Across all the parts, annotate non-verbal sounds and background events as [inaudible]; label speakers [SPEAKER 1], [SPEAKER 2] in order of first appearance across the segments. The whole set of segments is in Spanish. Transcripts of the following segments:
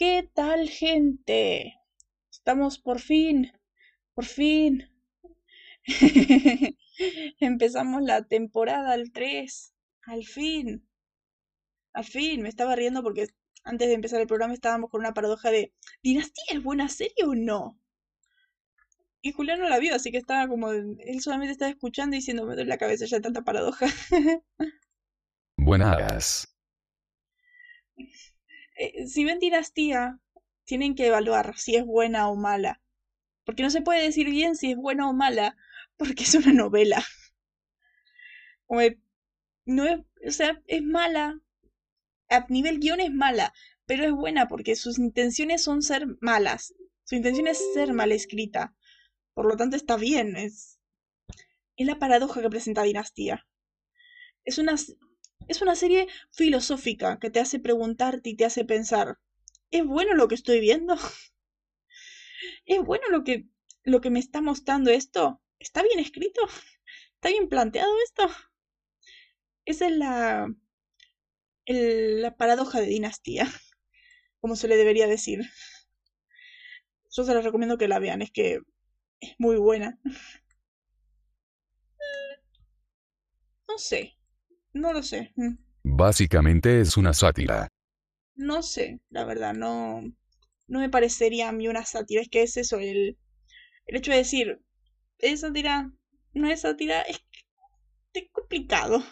[SPEAKER 1] ¿Qué tal, gente? Estamos por fin, por fin. [laughs] Empezamos la temporada al 3, al fin. Al fin, me estaba riendo porque antes de empezar el programa estábamos con una paradoja de ¿Dinastía es buena serie o no? Y Julián no la vio, así que estaba como. Él solamente estaba escuchando y diciendo, me duele la cabeza ya de tanta paradoja. [laughs]
[SPEAKER 2] Buenas.
[SPEAKER 1] Eh, si ven Dinastía, tienen que evaluar si es buena o mala. Porque no se puede decir bien si es buena o mala, porque es una novela. O no es, o sea, es mala. A nivel guion es mala, pero es buena porque sus intenciones son ser malas. Su intención es ser mal escrita. Por lo tanto, está bien. Es, es la paradoja que presenta Dinastía. Es una, es una serie filosófica que te hace preguntarte y te hace pensar, ¿es bueno lo que estoy viendo? [laughs] ¿Es bueno lo que, lo que me está mostrando esto? ¿Está bien escrito? [laughs] ¿Está bien planteado esto? Esa es la, la paradoja de dinastía, [laughs] como se le debería decir. Yo se les recomiendo que la vean, es que es muy buena. No sé, no lo sé. Mm.
[SPEAKER 2] Básicamente es una sátira.
[SPEAKER 1] No sé, la verdad, no, no me parecería a mí una sátira. Es que es eso, el, el hecho de decir, es sátira, no es sátira, es, es complicado.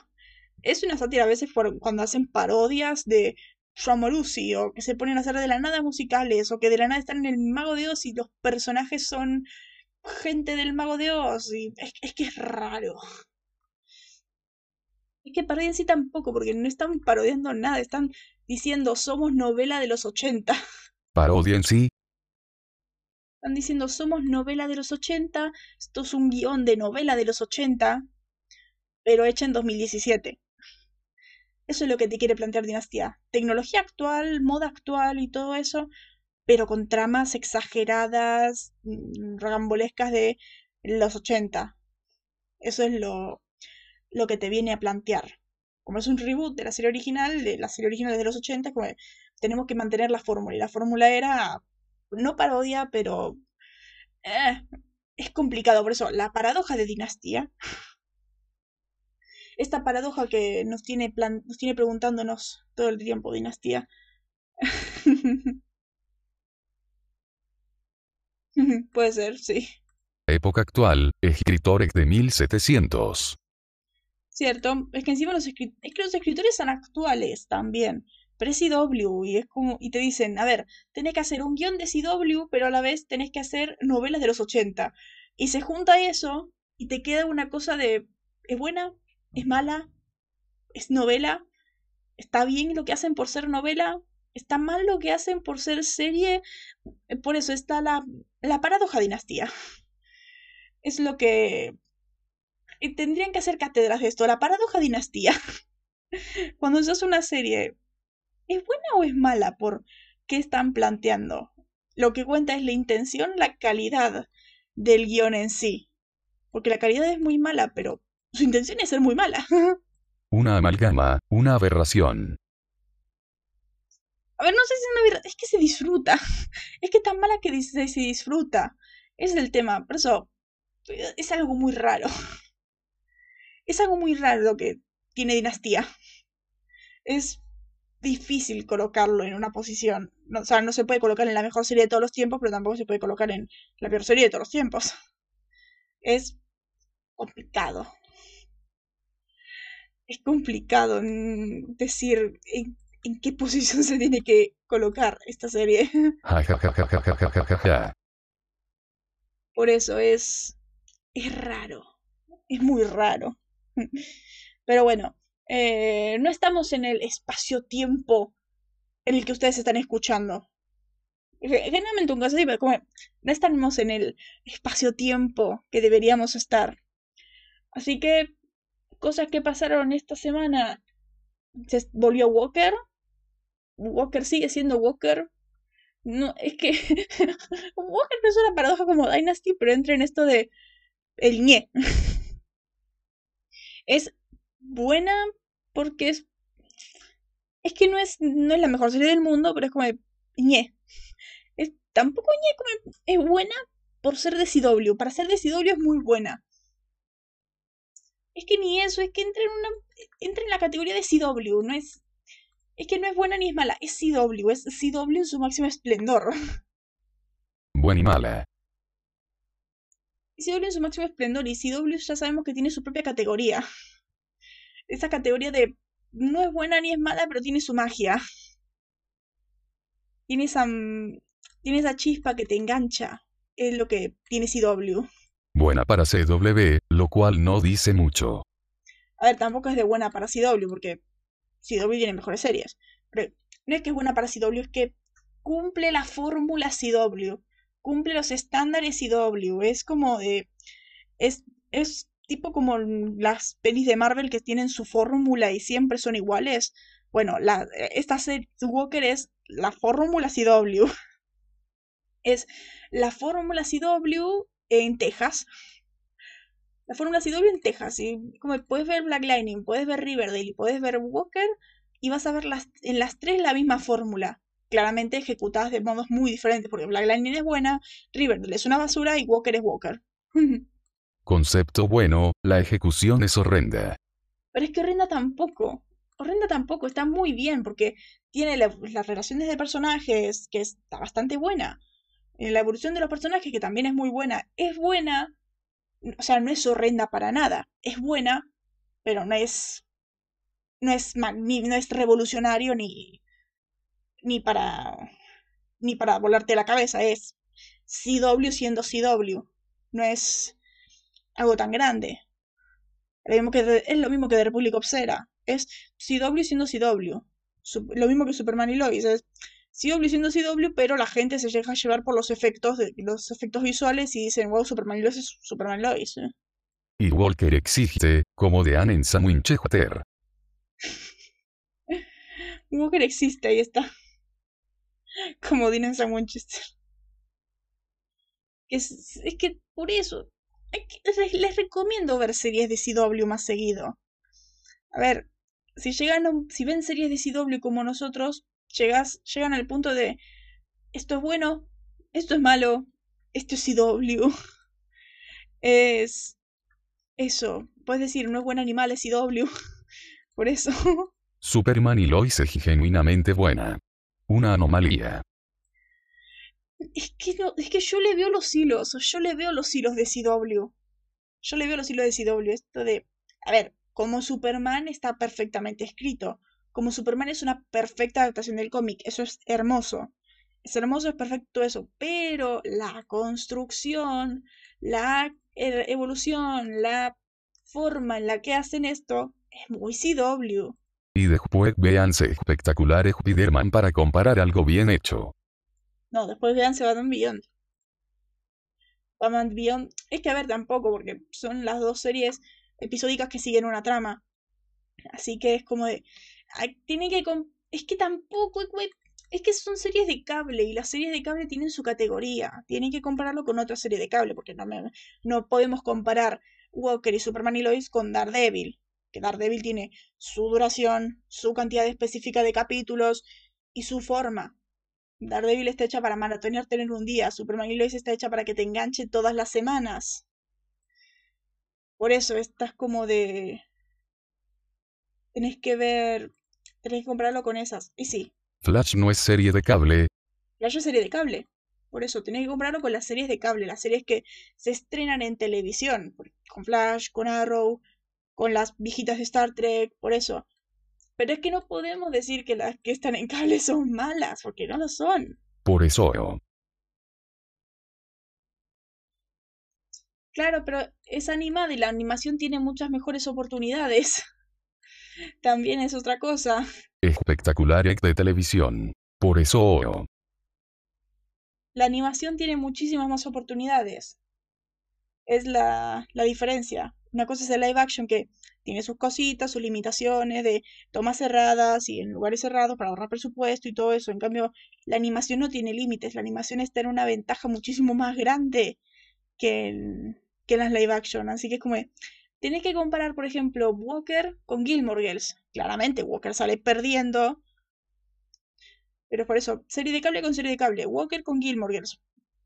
[SPEAKER 1] Es una sátira a veces por, cuando hacen parodias de Shamorusi o que se ponen a hacer de la nada musicales o que de la nada están en el Mago de Oz y los personajes son gente del Mago de Oz y es, es que es raro. Es que parodian sí tampoco, porque no están parodiando nada, están diciendo somos novela de los 80.
[SPEAKER 2] Parodia en sí.
[SPEAKER 1] Están diciendo somos novela de los 80, esto es un guion de novela de los 80, pero hecha en 2017. Eso es lo que te quiere plantear Dinastía. Tecnología actual, moda actual y todo eso, pero con tramas exageradas, mm, ragambolescas de los 80. Eso es lo, lo que te viene a plantear. Como es un reboot de la serie original, de la serie original de los 80, como tenemos que mantener la fórmula. Y la fórmula era, no parodia, pero eh, es complicado. Por eso, la paradoja de dinastía, esta paradoja que nos tiene, plan, nos tiene preguntándonos todo el tiempo, dinastía. [laughs] Puede ser, sí.
[SPEAKER 2] Época actual, escritores de 1700.
[SPEAKER 1] ¿Cierto? Es que encima los, es que los escritores son actuales también, pero es CW y es como, y te dicen, a ver, tenés que hacer un guion de CW, pero a la vez tenés que hacer novelas de los 80. Y se junta eso y te queda una cosa de, ¿es buena? ¿Es mala? ¿Es novela? ¿Está bien lo que hacen por ser novela? ¿Está mal lo que hacen por ser serie? Por eso está la, la paradoja dinastía. [laughs] Es lo que y tendrían que hacer cátedras de esto. La paradoja dinastía. [laughs] Cuando se hace una serie, ¿es buena o es mala por qué están planteando? Lo que cuenta es la intención, la calidad del guion en sí. Porque la calidad es muy mala, pero su intención es ser muy mala. [laughs]
[SPEAKER 2] Una amalgama, una aberración.
[SPEAKER 1] A ver, no sé si es una aberración, es que se disfruta. [laughs] Es que tan mala que se disfruta. Es el tema, por eso es algo muy raro es algo muy raro que tiene Dinastía. Es difícil colocarlo en una posición. o sea, no se puede colocar en la mejor serie de todos los tiempos, pero tampoco se puede colocar en la peor serie de todos los tiempos. Es complicado. Es complicado decir en, en qué posición se tiene que colocar esta serie. [laughs] Por eso es. Es raro. Es muy raro. [laughs] Pero bueno, eh, no estamos en el espacio-tiempo en el que ustedes están escuchando. Generalmente un caso así, pero como no estamos en el espacio-tiempo que deberíamos estar. Así que, cosas que pasaron esta semana. Se volvió Walker. Walker sigue siendo Walker. No, es que [laughs] Walker no es una paradoja como Dynasty, pero entra en esto de el ñe. [laughs] Es buena porque es. Es que no es, no es la mejor serie del mundo, pero es como. ñe. Es, tampoco ñe como es buena por ser de CW. Para ser de CW es muy buena. Es que ni eso, es que entra en una. entra en la categoría de CW, no es. Es que no es buena ni es mala, es CW, es CW en su máximo esplendor. [laughs]
[SPEAKER 2] Buena y mala.
[SPEAKER 1] CW en su máximo esplendor y CW ya sabemos que tiene su propia categoría. Esa categoría de no es buena ni es mala, pero tiene su magia. Tiene esa, mm, tiene esa chispa que te engancha. Es lo que tiene CW.
[SPEAKER 2] Buena para CW, lo cual no dice mucho.
[SPEAKER 1] A ver, tampoco es de buena para CW, porque CW tiene mejores series. Pero no es que es buena para CW, es que cumple la fórmula CW. Cumple los estándares CW. Es como de. Es, es tipo como las pelis de Marvel que tienen su fórmula y siempre son iguales. Bueno, la, esta serie Walker es la fórmula CW. [laughs] Es la fórmula CW en Texas. La fórmula CW en Texas. Y como puedes ver Black Lightning, puedes ver Riverdale y puedes ver Walker. Y vas a ver las, en las tres la misma fórmula. Claramente ejecutadas de modos muy diferentes. Porque Black Lightning es buena, Riverdale es una basura y Walker es Walker. [laughs]
[SPEAKER 2] Concepto bueno, la ejecución es horrenda.
[SPEAKER 1] Pero es que horrenda tampoco. Horrenda tampoco, está muy bien porque tiene las relaciones de personajes que está bastante buena. Eh, la evolución de los personajes que también es muy buena. Es buena, o sea, no es horrenda para nada. Es buena, pero no es no es no es revolucionario ni ni para ni para volarte la cabeza, es CW siendo CW. No es algo tan grande. que es lo mismo que de Republic Obsera. Es CW siendo CW. lo mismo que Superman y Lois. Es CW siendo CW, pero la gente se deja llevar por los efectos, de, los efectos visuales y dicen, wow, Superman y Lois es Superman y Lois. ¿eh?
[SPEAKER 2] Y Walker existe, como de Anne en Winchester. [laughs]
[SPEAKER 1] Walker existe, ahí está. [laughs] Como Dean en Sam Winchester. Es, es que por eso, les recomiendo ver series de CW más seguido. A ver, si llegan si ven series de CW como nosotros, llegas, llegan al punto de esto es bueno, esto es malo, esto es CW. [laughs] es eso, puedes decir, no es buen animal, es CW. [laughs] Por eso.
[SPEAKER 2] Superman y Lois es genuinamente buena. Una anomalía.
[SPEAKER 1] Es que, es que yo le veo los hilos, yo le veo los hilos de CW. Yo le veo los hilos de CW. Esto de, a ver, como Superman está perfectamente escrito. Como Superman es una perfecta adaptación del cómic. Eso es hermoso. Es hermoso, es perfecto eso. Pero la construcción, la e, evolución, la forma en la que hacen esto es muy CW.
[SPEAKER 2] Y después véanse espectacular Spider-Man para comparar algo bien hecho.
[SPEAKER 1] No, después véanse Batman Beyond. Batman Beyond. Es que a ver, tampoco, porque son las dos series episódicas que siguen una trama. Así que es como de. Tiene que. Es que tampoco. Es que son series de cable y las series de cable tienen su categoría. Tienen que compararlo con otra serie de cable, porque no, no podemos comparar Walker y Superman y Lois con Daredevil. Que Daredevil tiene su duración, su cantidad específica de capítulos y su forma. Daredevil está hecha para maratonear tener un día. Superman y Lois está hecha para que te enganche todas las semanas. Por eso estás como de. Tenés que ver. Tenés que comprarlo con esas. Y sí.
[SPEAKER 2] Flash no es serie de cable.
[SPEAKER 1] Flash es serie de cable. Por eso, tenés que comprarlo con las series de cable, las series que se estrenan en televisión. Con Flash, con Arrow, con las viejitas de Star Trek, por eso. Pero es que no podemos decir que las que están en cable [laughs] son malas, porque no lo son.
[SPEAKER 2] Por eso.
[SPEAKER 1] Claro, pero es animada y la animación tiene muchas mejores oportunidades. [laughs] También es otra cosa.
[SPEAKER 2] Espectacular de televisión. Por eso.
[SPEAKER 1] La animación tiene muchísimas más oportunidades. Es la, la diferencia. Una cosa es el live action que tiene sus cositas, sus limitaciones de tomas cerradas y en lugares cerrados para ahorrar presupuesto y todo eso. En cambio, la animación no tiene límites. La animación está en una ventaja muchísimo más grande que que las live action. Así que es como, tienes que comparar, por ejemplo, Walker con Gilmore Girls. Claramente, Walker sale perdiendo. Pero por eso, serie de cable con serie de cable. Walker con Gilmore Girls.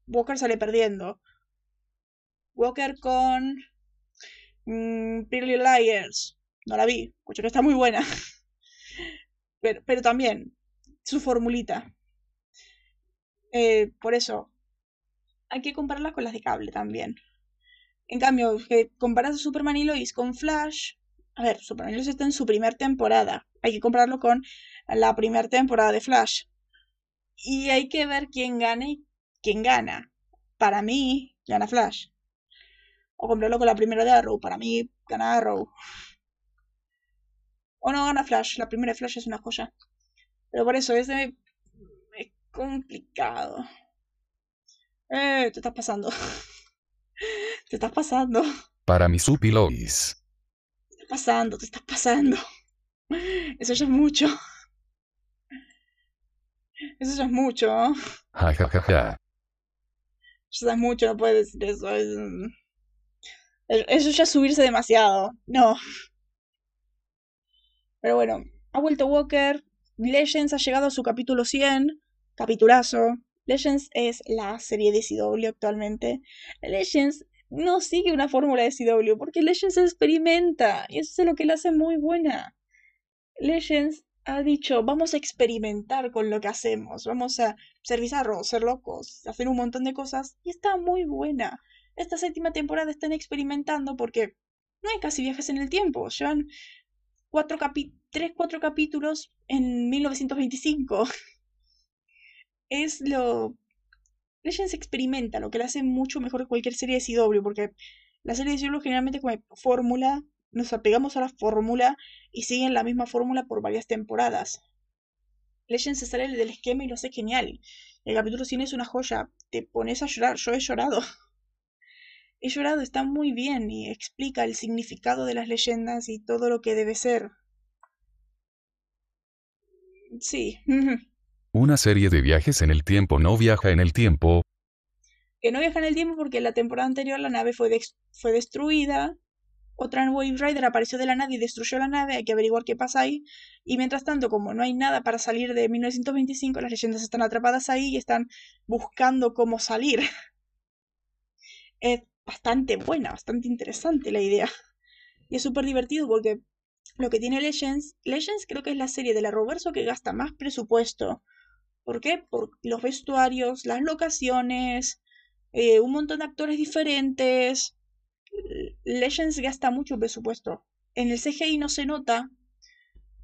[SPEAKER 1] Walker sale perdiendo. Walker con mm, Pretty Liars. No la vi, escucho que está muy buena. [laughs] pero, pero también, su formulita. Eh, por eso, hay que compararlas con las de cable también. En cambio, que comparas a Superman y Lois con Flash, a ver, Superman y Lois está en su primera temporada. Hay que compararlo con la primera temporada de Flash. Y hay que ver quién gana y quién gana. Para mí, gana Flash. O compararlo con la primera de Arrow. Para mí, gana Arrow. O no gana Flash. La primera de Flash es una joya. Pero por eso es, es complicado. Eh, te estás pasando. [laughs] te estás pasando.
[SPEAKER 2] Para mi Supi Lois.
[SPEAKER 1] Te estás pasando, te estás pasando. [laughs] Eso ya es mucho. Eso ya es mucho.
[SPEAKER 2] Ja, ja, ja, ja.
[SPEAKER 1] Eso ya es mucho, no puedes decir eso. es- Eso ya es subirse demasiado. No. Pero bueno, ha vuelto Walker. Legends ha llegado a su capítulo 100. Capitulazo. Legends es la serie de CW actualmente. Legends no sigue una fórmula de CW porque Legends experimenta y eso es lo que la hace muy buena. Legends ha dicho, vamos a experimentar con lo que hacemos, vamos a ser bizarros, ser locos, hacer un montón de cosas y está muy buena. Esta séptima temporada están experimentando porque no hay casi viajes en el tiempo, llevan cuatro capi 3, 4 capítulos en 1925 [laughs] es lo... Legends experimenta, lo que le hace mucho mejor que cualquier serie de CW, porque la serie de CW generalmente como fórmula, nos apegamos a la fórmula y siguen la misma fórmula por varias temporadas. Legends se sale del esquema y lo hace genial. El capítulo 100 es una joya, te pones a llorar, yo he llorado. [laughs] He llorado, está muy bien y explica el significado de las leyendas y todo lo que debe ser. Sí. [laughs]
[SPEAKER 2] Una serie de viajes en el tiempo no viaja en el tiempo.
[SPEAKER 1] que no viaja en el tiempo porque en la temporada anterior la nave fue, fue destruida. Otra Wave Rider apareció de la nave y destruyó la nave. Hay que averiguar qué pasa ahí. Y mientras tanto, como no hay nada para salir de 1925, las leyendas están atrapadas ahí y están buscando cómo salir. Es [laughs] bastante buena, bastante interesante la idea. Y es súper divertido porque lo que tiene Legends, Legends creo que es la serie de la Roverso que gasta más presupuesto. ¿Por qué? Por los vestuarios, las locaciones, eh, un montón de actores diferentes. Legends gasta mucho presupuesto. En el CGI no se nota.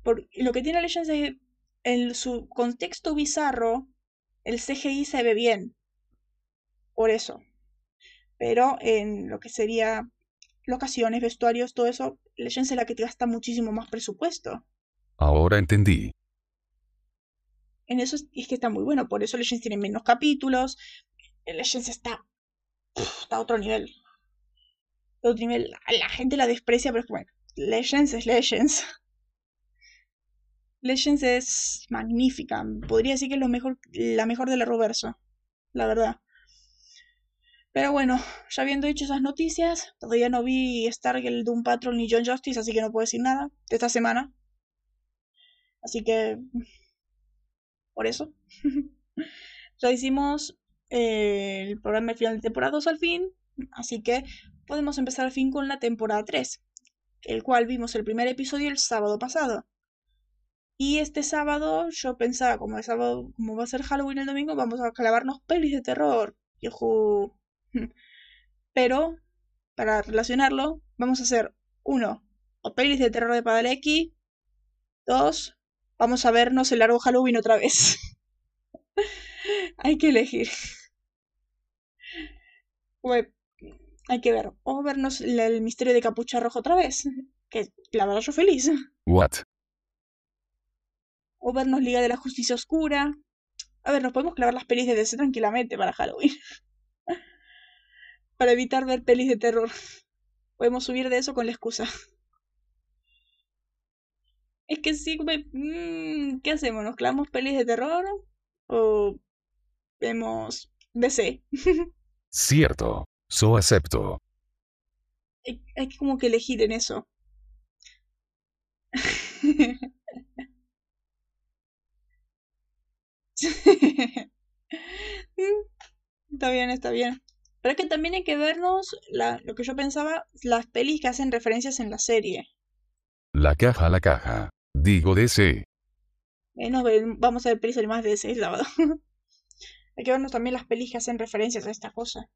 [SPEAKER 1] Por, lo que tiene Legends es en su contexto bizarro, el CGI se ve bien. Por eso. Pero en lo que sería locaciones, vestuarios, todo eso, Legends es la que te gasta muchísimo más presupuesto.
[SPEAKER 2] Ahora entendí.
[SPEAKER 1] En eso es, es que está muy bueno. Por eso Legends tiene menos capítulos. El Legends está, está a otro nivel. A otro nivel. La gente la desprecia, pero es que bueno. Legends es Legends. Legends es magnífica. Podría decir que es lo mejor, la mejor de la Roverso. La verdad. Pero bueno, ya habiendo dicho esas noticias, todavía no vi Stargirl, Doom Patrol ni John Justice, así que no puedo decir nada de esta semana. Así que. Por eso. [laughs] ya hicimos eh, el programa final de temporada 2 al fin, así que podemos empezar al fin con la temporada 3, el cual vimos el primer episodio el sábado pasado. Y este sábado yo pensaba, como, sábado, como va a ser Halloween el domingo, vamos a clavarnos pelis de terror. Yujú. [laughs] Pero, para relacionarlo, vamos a hacer uno, o pelis de terror de Padalecki. Dos, vamos a vernos el largo Halloween otra vez. [laughs] hay que elegir. Hay que ver. O vernos el, el misterio de Capucha Roja otra vez. Que la verdad yo feliz.
[SPEAKER 2] What?
[SPEAKER 1] O vernos Liga de la Justicia Oscura. A ver, nos podemos clavar las pelis de DC tranquilamente para Halloween. Para evitar ver pelis de terror. Podemos subir de eso con la excusa. Es que sí, mm, ¿qué hacemos? ¿Nos clavamos pelis de terror? ¿O vemos DC? [laughs]
[SPEAKER 2] Cierto. So acepto.
[SPEAKER 1] Hay, hay que como que elegir en eso. [laughs] está bien, está bien. Pero es que también hay que vernos la, lo que yo pensaba, las pelis que hacen referencias en la serie.
[SPEAKER 2] La caja, la caja. Digo DC.
[SPEAKER 1] Eh, vamos a ver pelis más de ese lado. [laughs] hay que vernos también las pelis que hacen referencias a esta cosa.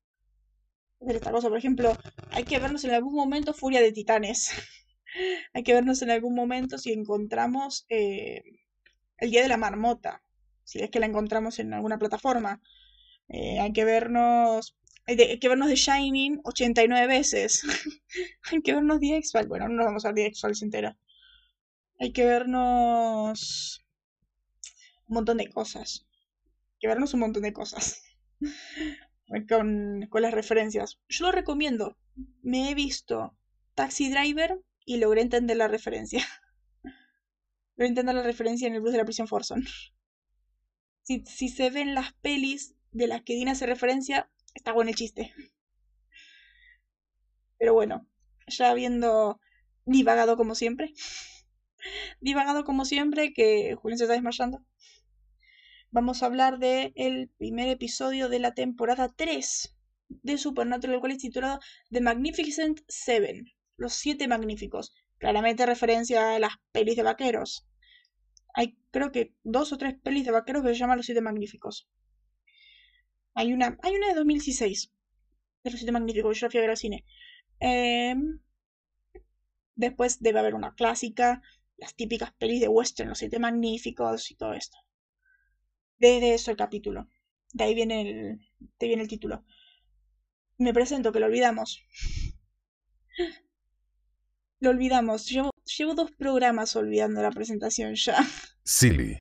[SPEAKER 1] A esta cosa, por ejemplo, hay que vernos en algún momento Furia de Titanes. [laughs] hay que vernos en algún momento si encontramos eh, el Día de la Marmota. Si es que la encontramos en alguna plataforma. Eh, hay que vernos. Hay, que vernos The Shining 89 veces. [laughs] hay que vernos The X-Files. Bueno, no nos vamos a ver The X-Files entera. Hay que vernos. Un montón de cosas. Hay que vernos un montón de cosas. [laughs] con, con las referencias. Yo lo recomiendo. Me he visto Taxi Driver y logré entender la referencia. [laughs] logré entender la referencia en el blues de la prisión Forson. Si, si se ven las pelis de las que Dina hace referencia, está bueno el chiste. Pero bueno, ya habiendo divagado como siempre, [laughs] divagado como siempre, que Julián se está desmayando, vamos a hablar del el primer episodio de la temporada 3 de Supernatural, el cual es titulado The Magnificent Seven, los siete magníficos. Claramente referencia a las pelis de vaqueros. Hay creo que dos o tres pelis de vaqueros que se llaman Los Siete Magníficos. Hay una, hay una de 2016 de Los Siete Magníficos, yo la fui a ver al cine. Em, después debe haber una clásica, las típicas pelis de western, Los Siete Magníficos y todo esto. Desde eso el capítulo. De ahí viene el, de ahí viene el título. Me presento, que lo olvidamos. Lo olvidamos. Llevo, llevo dos programas olvidando la presentación ya.
[SPEAKER 2] Silly.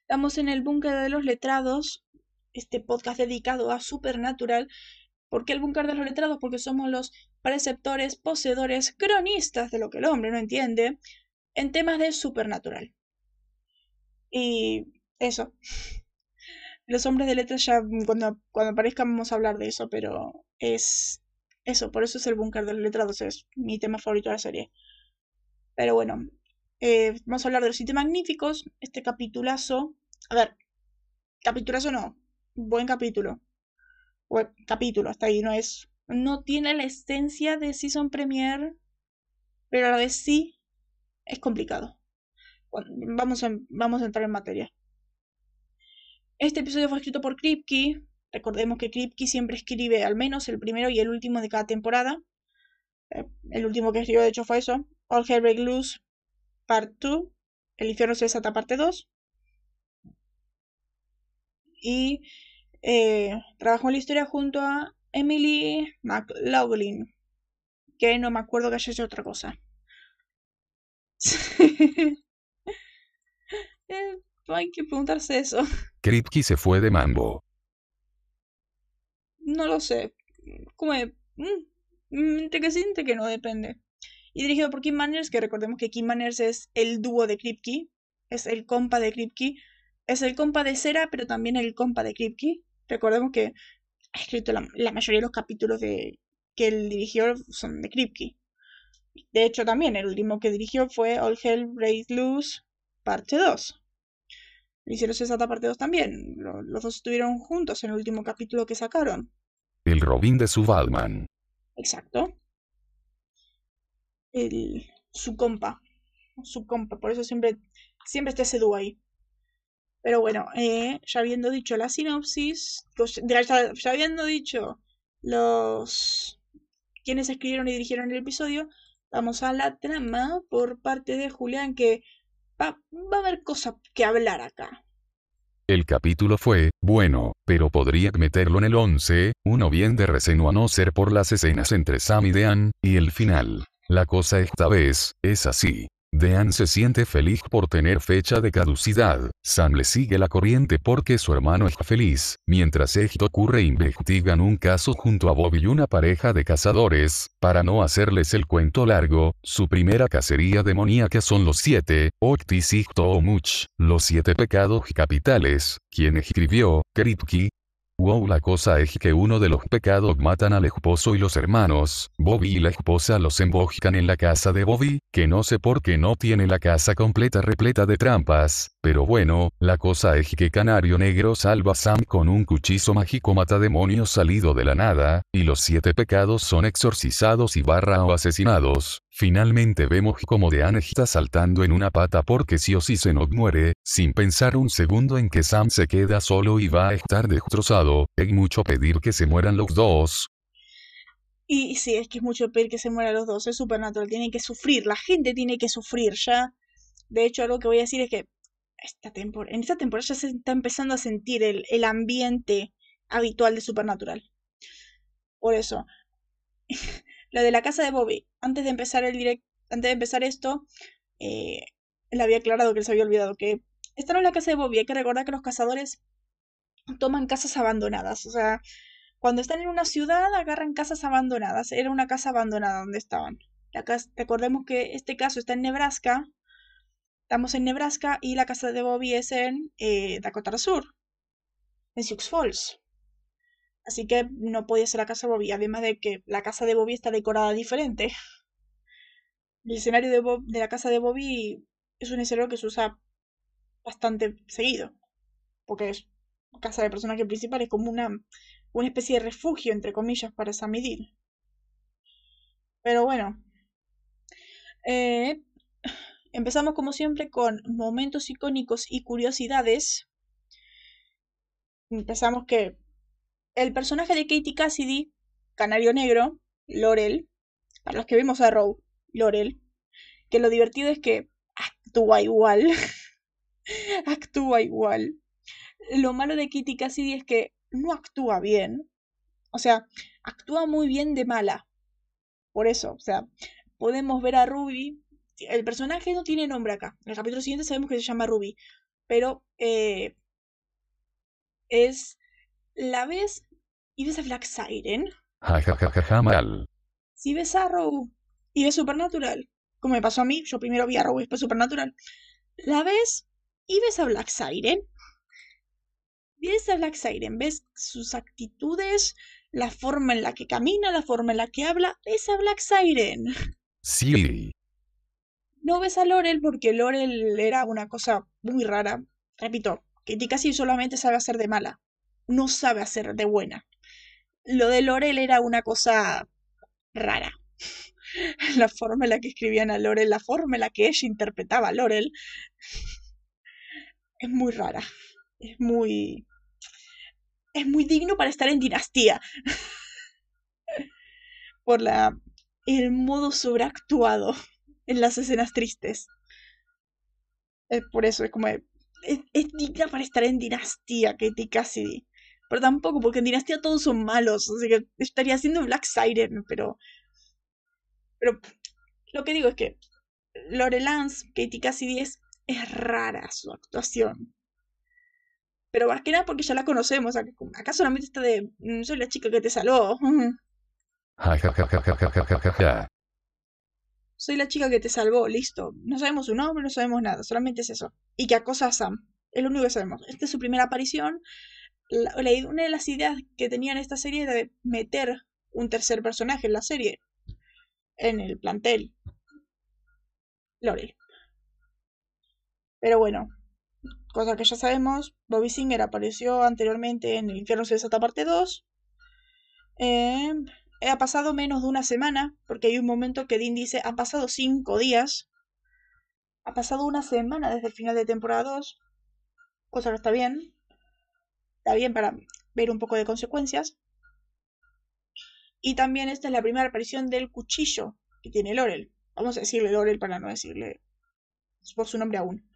[SPEAKER 1] Estamos en el búnker de los letrados, este podcast dedicado a Supernatural. ¿Por qué el búnker de los letrados? Porque somos los preceptores, poseedores, cronistas de lo que el hombre no entiende en temas de Supernatural. Y eso. Los hombres de letras ya cuando, cuando aparezcan vamos a hablar de eso, pero es eso, por eso es el búnker de los letrados, es mi tema favorito de la serie. Pero bueno, eh, vamos a hablar de los siete magníficos, este capitulazo. A ver, capitulazo no, buen capítulo. Buen capítulo, hasta ahí no es. No tiene la esencia de Season Premiere, pero a la vez sí es complicado. Bueno, vamos, a, vamos a entrar en materia. Este episodio fue escrito por Kripke. Recordemos que Kripke siempre escribe al menos el primero y el último de cada temporada. Eh, el último que escribió, de hecho, fue eso. All Hell Break Loose, Part 2. El infierno se desata, parte 2. Y eh, trabajó en la historia junto a Emily McLaughlin. Que no me acuerdo que haya hecho otra cosa. [laughs] eh, hay que preguntarse eso.
[SPEAKER 2] Kripke se fue de mambo.
[SPEAKER 1] No lo sé. Como de, mm, entre que sí, entre que no, depende. Y dirigido por Kim Manners, que recordemos que Kim Manners es el dúo de Kripke, es el compa de Kripke, es el compa de Cera, pero también el compa de Kripke. Recordemos que ha escrito la, la mayoría de los capítulos de, que él dirigió son de Kripke. De hecho, también el último que dirigió fue All Hell Break Loose, parte 2. Hicieron esa parte 2 también. Lo- Los dos estuvieron juntos en el último capítulo que sacaron.
[SPEAKER 2] El Robin de su Batman.
[SPEAKER 1] Exacto. El, su compa. Su compa. Por eso siempre, siempre está ese dúo ahí. Pero bueno, eh, ya habiendo dicho la sinopsis, pues, ya, ya- habiendo dicho los quienes escribieron y dirigieron el episodio, vamos a la trama por parte de Julián, que va, va a haber cosas que hablar acá.
[SPEAKER 2] El capítulo fue, bueno, pero podría meterlo en el 11, uno bien de receno a no ser por las escenas entre Sam y Dean, y el final. La cosa esta vez, es así. Dean se siente feliz por tener fecha de caducidad, Sam le sigue la corriente porque su hermano es feliz, mientras esto ocurre investigan un caso junto a Bobby y una pareja de cazadores, para no hacerles el cuento largo, su primera cacería demoníaca son los siete, Octisigto o Much, los siete pecados capitales, quien escribió, Kripke, Wow, la cosa es que uno de los pecados matan al esposo y los hermanos, Bobby y la esposa los emboscan en la casa de Bobby, que no sé por qué no tiene la casa completa repleta de trampas, pero bueno, la cosa es que Canario Negro salva a Sam con un cuchillo mágico mata demonios salido de la nada, y los siete pecados son exorcizados y barra o asesinados, Finalmente vemos como Dean está saltando en una pata porque sí o sí se nos muere, sin pensar un segundo en que Sam se queda solo y va a estar destrozado, es mucho pedir que se mueran los dos.
[SPEAKER 1] Y sí, es que es mucho pedir que se mueran los dos, es supernatural, tienen que sufrir, la gente tiene que sufrir ya. De hecho, algo que voy a decir es que esta en esta temporada ya se está empezando a sentir el, el ambiente habitual de Supernatural. Por eso. Lo de la casa de Bobby, antes de empezar el direct, antes de empezar esto, eh, le había aclarado que él se había olvidado que esta no es la casa de Bobby. Hay que recordar que los cazadores toman casas abandonadas. O sea, cuando están en una ciudad agarran casas abandonadas. Era una casa abandonada donde estaban. Recordemos que este caso está en Nebraska. Estamos en Nebraska y la casa de Bobby es en eh, Dakota Sur, en Sioux Falls. Así que no podía ser la casa de Bobby, además de que la casa de Bobby está decorada diferente. El escenario de, la casa de Bobby es un escenario que se usa bastante seguido, porque es casa de personaje principal, es como una, una especie de refugio, entre comillas, para Sam Pero bueno, eh, empezamos como siempre con momentos icónicos y curiosidades. Empezamos que el personaje de Katie Cassidy, Canario Negro, Laurel, para los que vemos a Row, Laurel, que lo divertido es que actúa igual. [laughs] actúa igual. Lo malo de Katie Cassidy es que no actúa bien. O sea, actúa muy bien de mala. Por eso, o sea, podemos ver a Ruby. El personaje no tiene nombre acá. En el capítulo siguiente sabemos que se llama Ruby. Pero eh, es la ves y ves a Black Siren.
[SPEAKER 2] mal.
[SPEAKER 1] Si ves a Arrow y ves Supernatural, como me pasó a mí, yo primero vi a Arrow y después Supernatural, la ves y ves a Black Siren. Ves a Black Siren, ves sus actitudes, la forma en la que camina, la forma en la que habla, ves a Black Siren.
[SPEAKER 2] Sí.
[SPEAKER 1] No ves a Laurel porque Laurel era una cosa muy rara. Repito, que casi solamente sabe hacer de mala no sabe hacer de buena. Lo de Lorel era una cosa rara. [laughs] La forma en la que escribían a Lorel, la forma en la que ella interpretaba a Lorel, [laughs] es muy rara. Es muy. Es muy digno para estar en dinastía. [laughs] Por la. el modo sobreactuado en las escenas tristes. Es por eso, es como. Es, es digna para estar en dinastía, Katie Cassidy. Pero tampoco, porque en Dinastía todos son malos. Así que estaría haciendo Black Siren, pero. Pero lo que digo es que Lore Lance, Katie Cassidy es, es rara su actuación. Pero más que nada porque ya la conocemos. Acá solamente está de. Mm, soy la chica que te salvó. [laughs] Soy la chica que te salvó, listo. No sabemos su nombre, no sabemos nada, solamente es eso. Y que acosa a Sam. Es lo único que sabemos. Esta es su primera aparición una de las ideas que tenía en esta serie era de meter un tercer personaje en la serie, en el plantel. Lorel. Pero bueno, cosa que ya sabemos, Bobby Singer apareció anteriormente en El infierno se desata parte 2. Eh, ha pasado menos de una semana, porque hay un momento que Dean dice, ha pasado cinco días. Ha pasado una semana desde el final de temporada 2, cosa que está bien bien para ver un poco de consecuencias. Y también esta es la primera aparición del cuchillo que tiene Lorel. Vamos a decirle Lorel para no decirle por su nombre aún.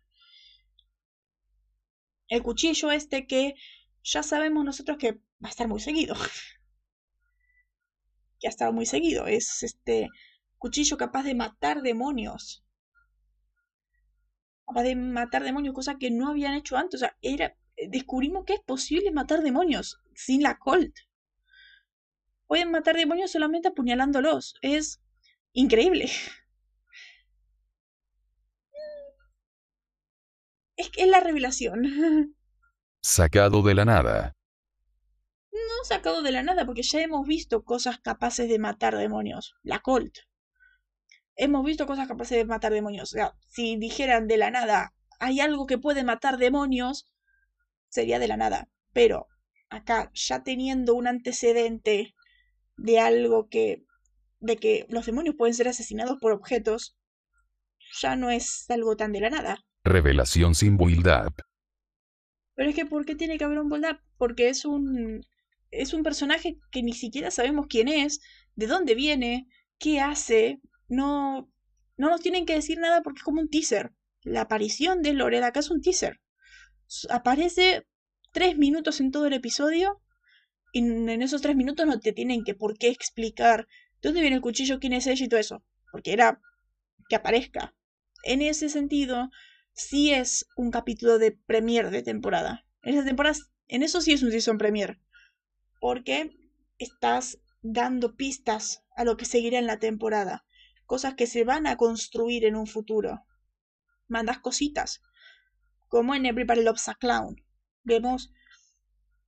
[SPEAKER 1] El cuchillo este que ya sabemos nosotros que va a estar muy seguido. [laughs] que ha estado muy seguido. Es este cuchillo capaz de matar demonios. Capaz de matar demonios, cosa que no habían hecho antes. O sea, era descubrimos que es posible matar demonios sin la Colt. Pueden matar demonios solamente apuñalándolos. Es increíble. [laughs] Es que es la revelación. [laughs]
[SPEAKER 2] Sacado de la nada.
[SPEAKER 1] sacado de la nada, porque ya hemos visto cosas capaces de matar demonios. La Colt. Hemos visto cosas capaces de matar demonios. O sea, si dijeran de la nada, hay algo que puede matar demonios, sería de la nada. Pero acá, ya teniendo un antecedente de algo que. de que los demonios pueden ser asesinados por objetos, ya no es algo tan de la nada.
[SPEAKER 2] Revelación sin build-up.
[SPEAKER 1] Pero es que, ¿por qué tiene que haber un build-up? Porque es un. es un personaje que ni siquiera sabemos quién es, de dónde viene, qué hace. No. No nos tienen que decir nada porque es como un teaser. La aparición de Loreda acá es un teaser. Aparece tres minutos en todo el episodio y en esos tres minutos no te tienen que por qué explicar de dónde viene el cuchillo, quién es ella y todo eso. Porque era que aparezca. En ese sentido, sí es un capítulo de premier de temporada. En esa temporada, en eso sí es un season premier. Porque estás dando pistas a lo que seguirá en la temporada. Cosas que se van a construir en un futuro. Mandas cositas. Como en Everybody Loves a Clown. Vemos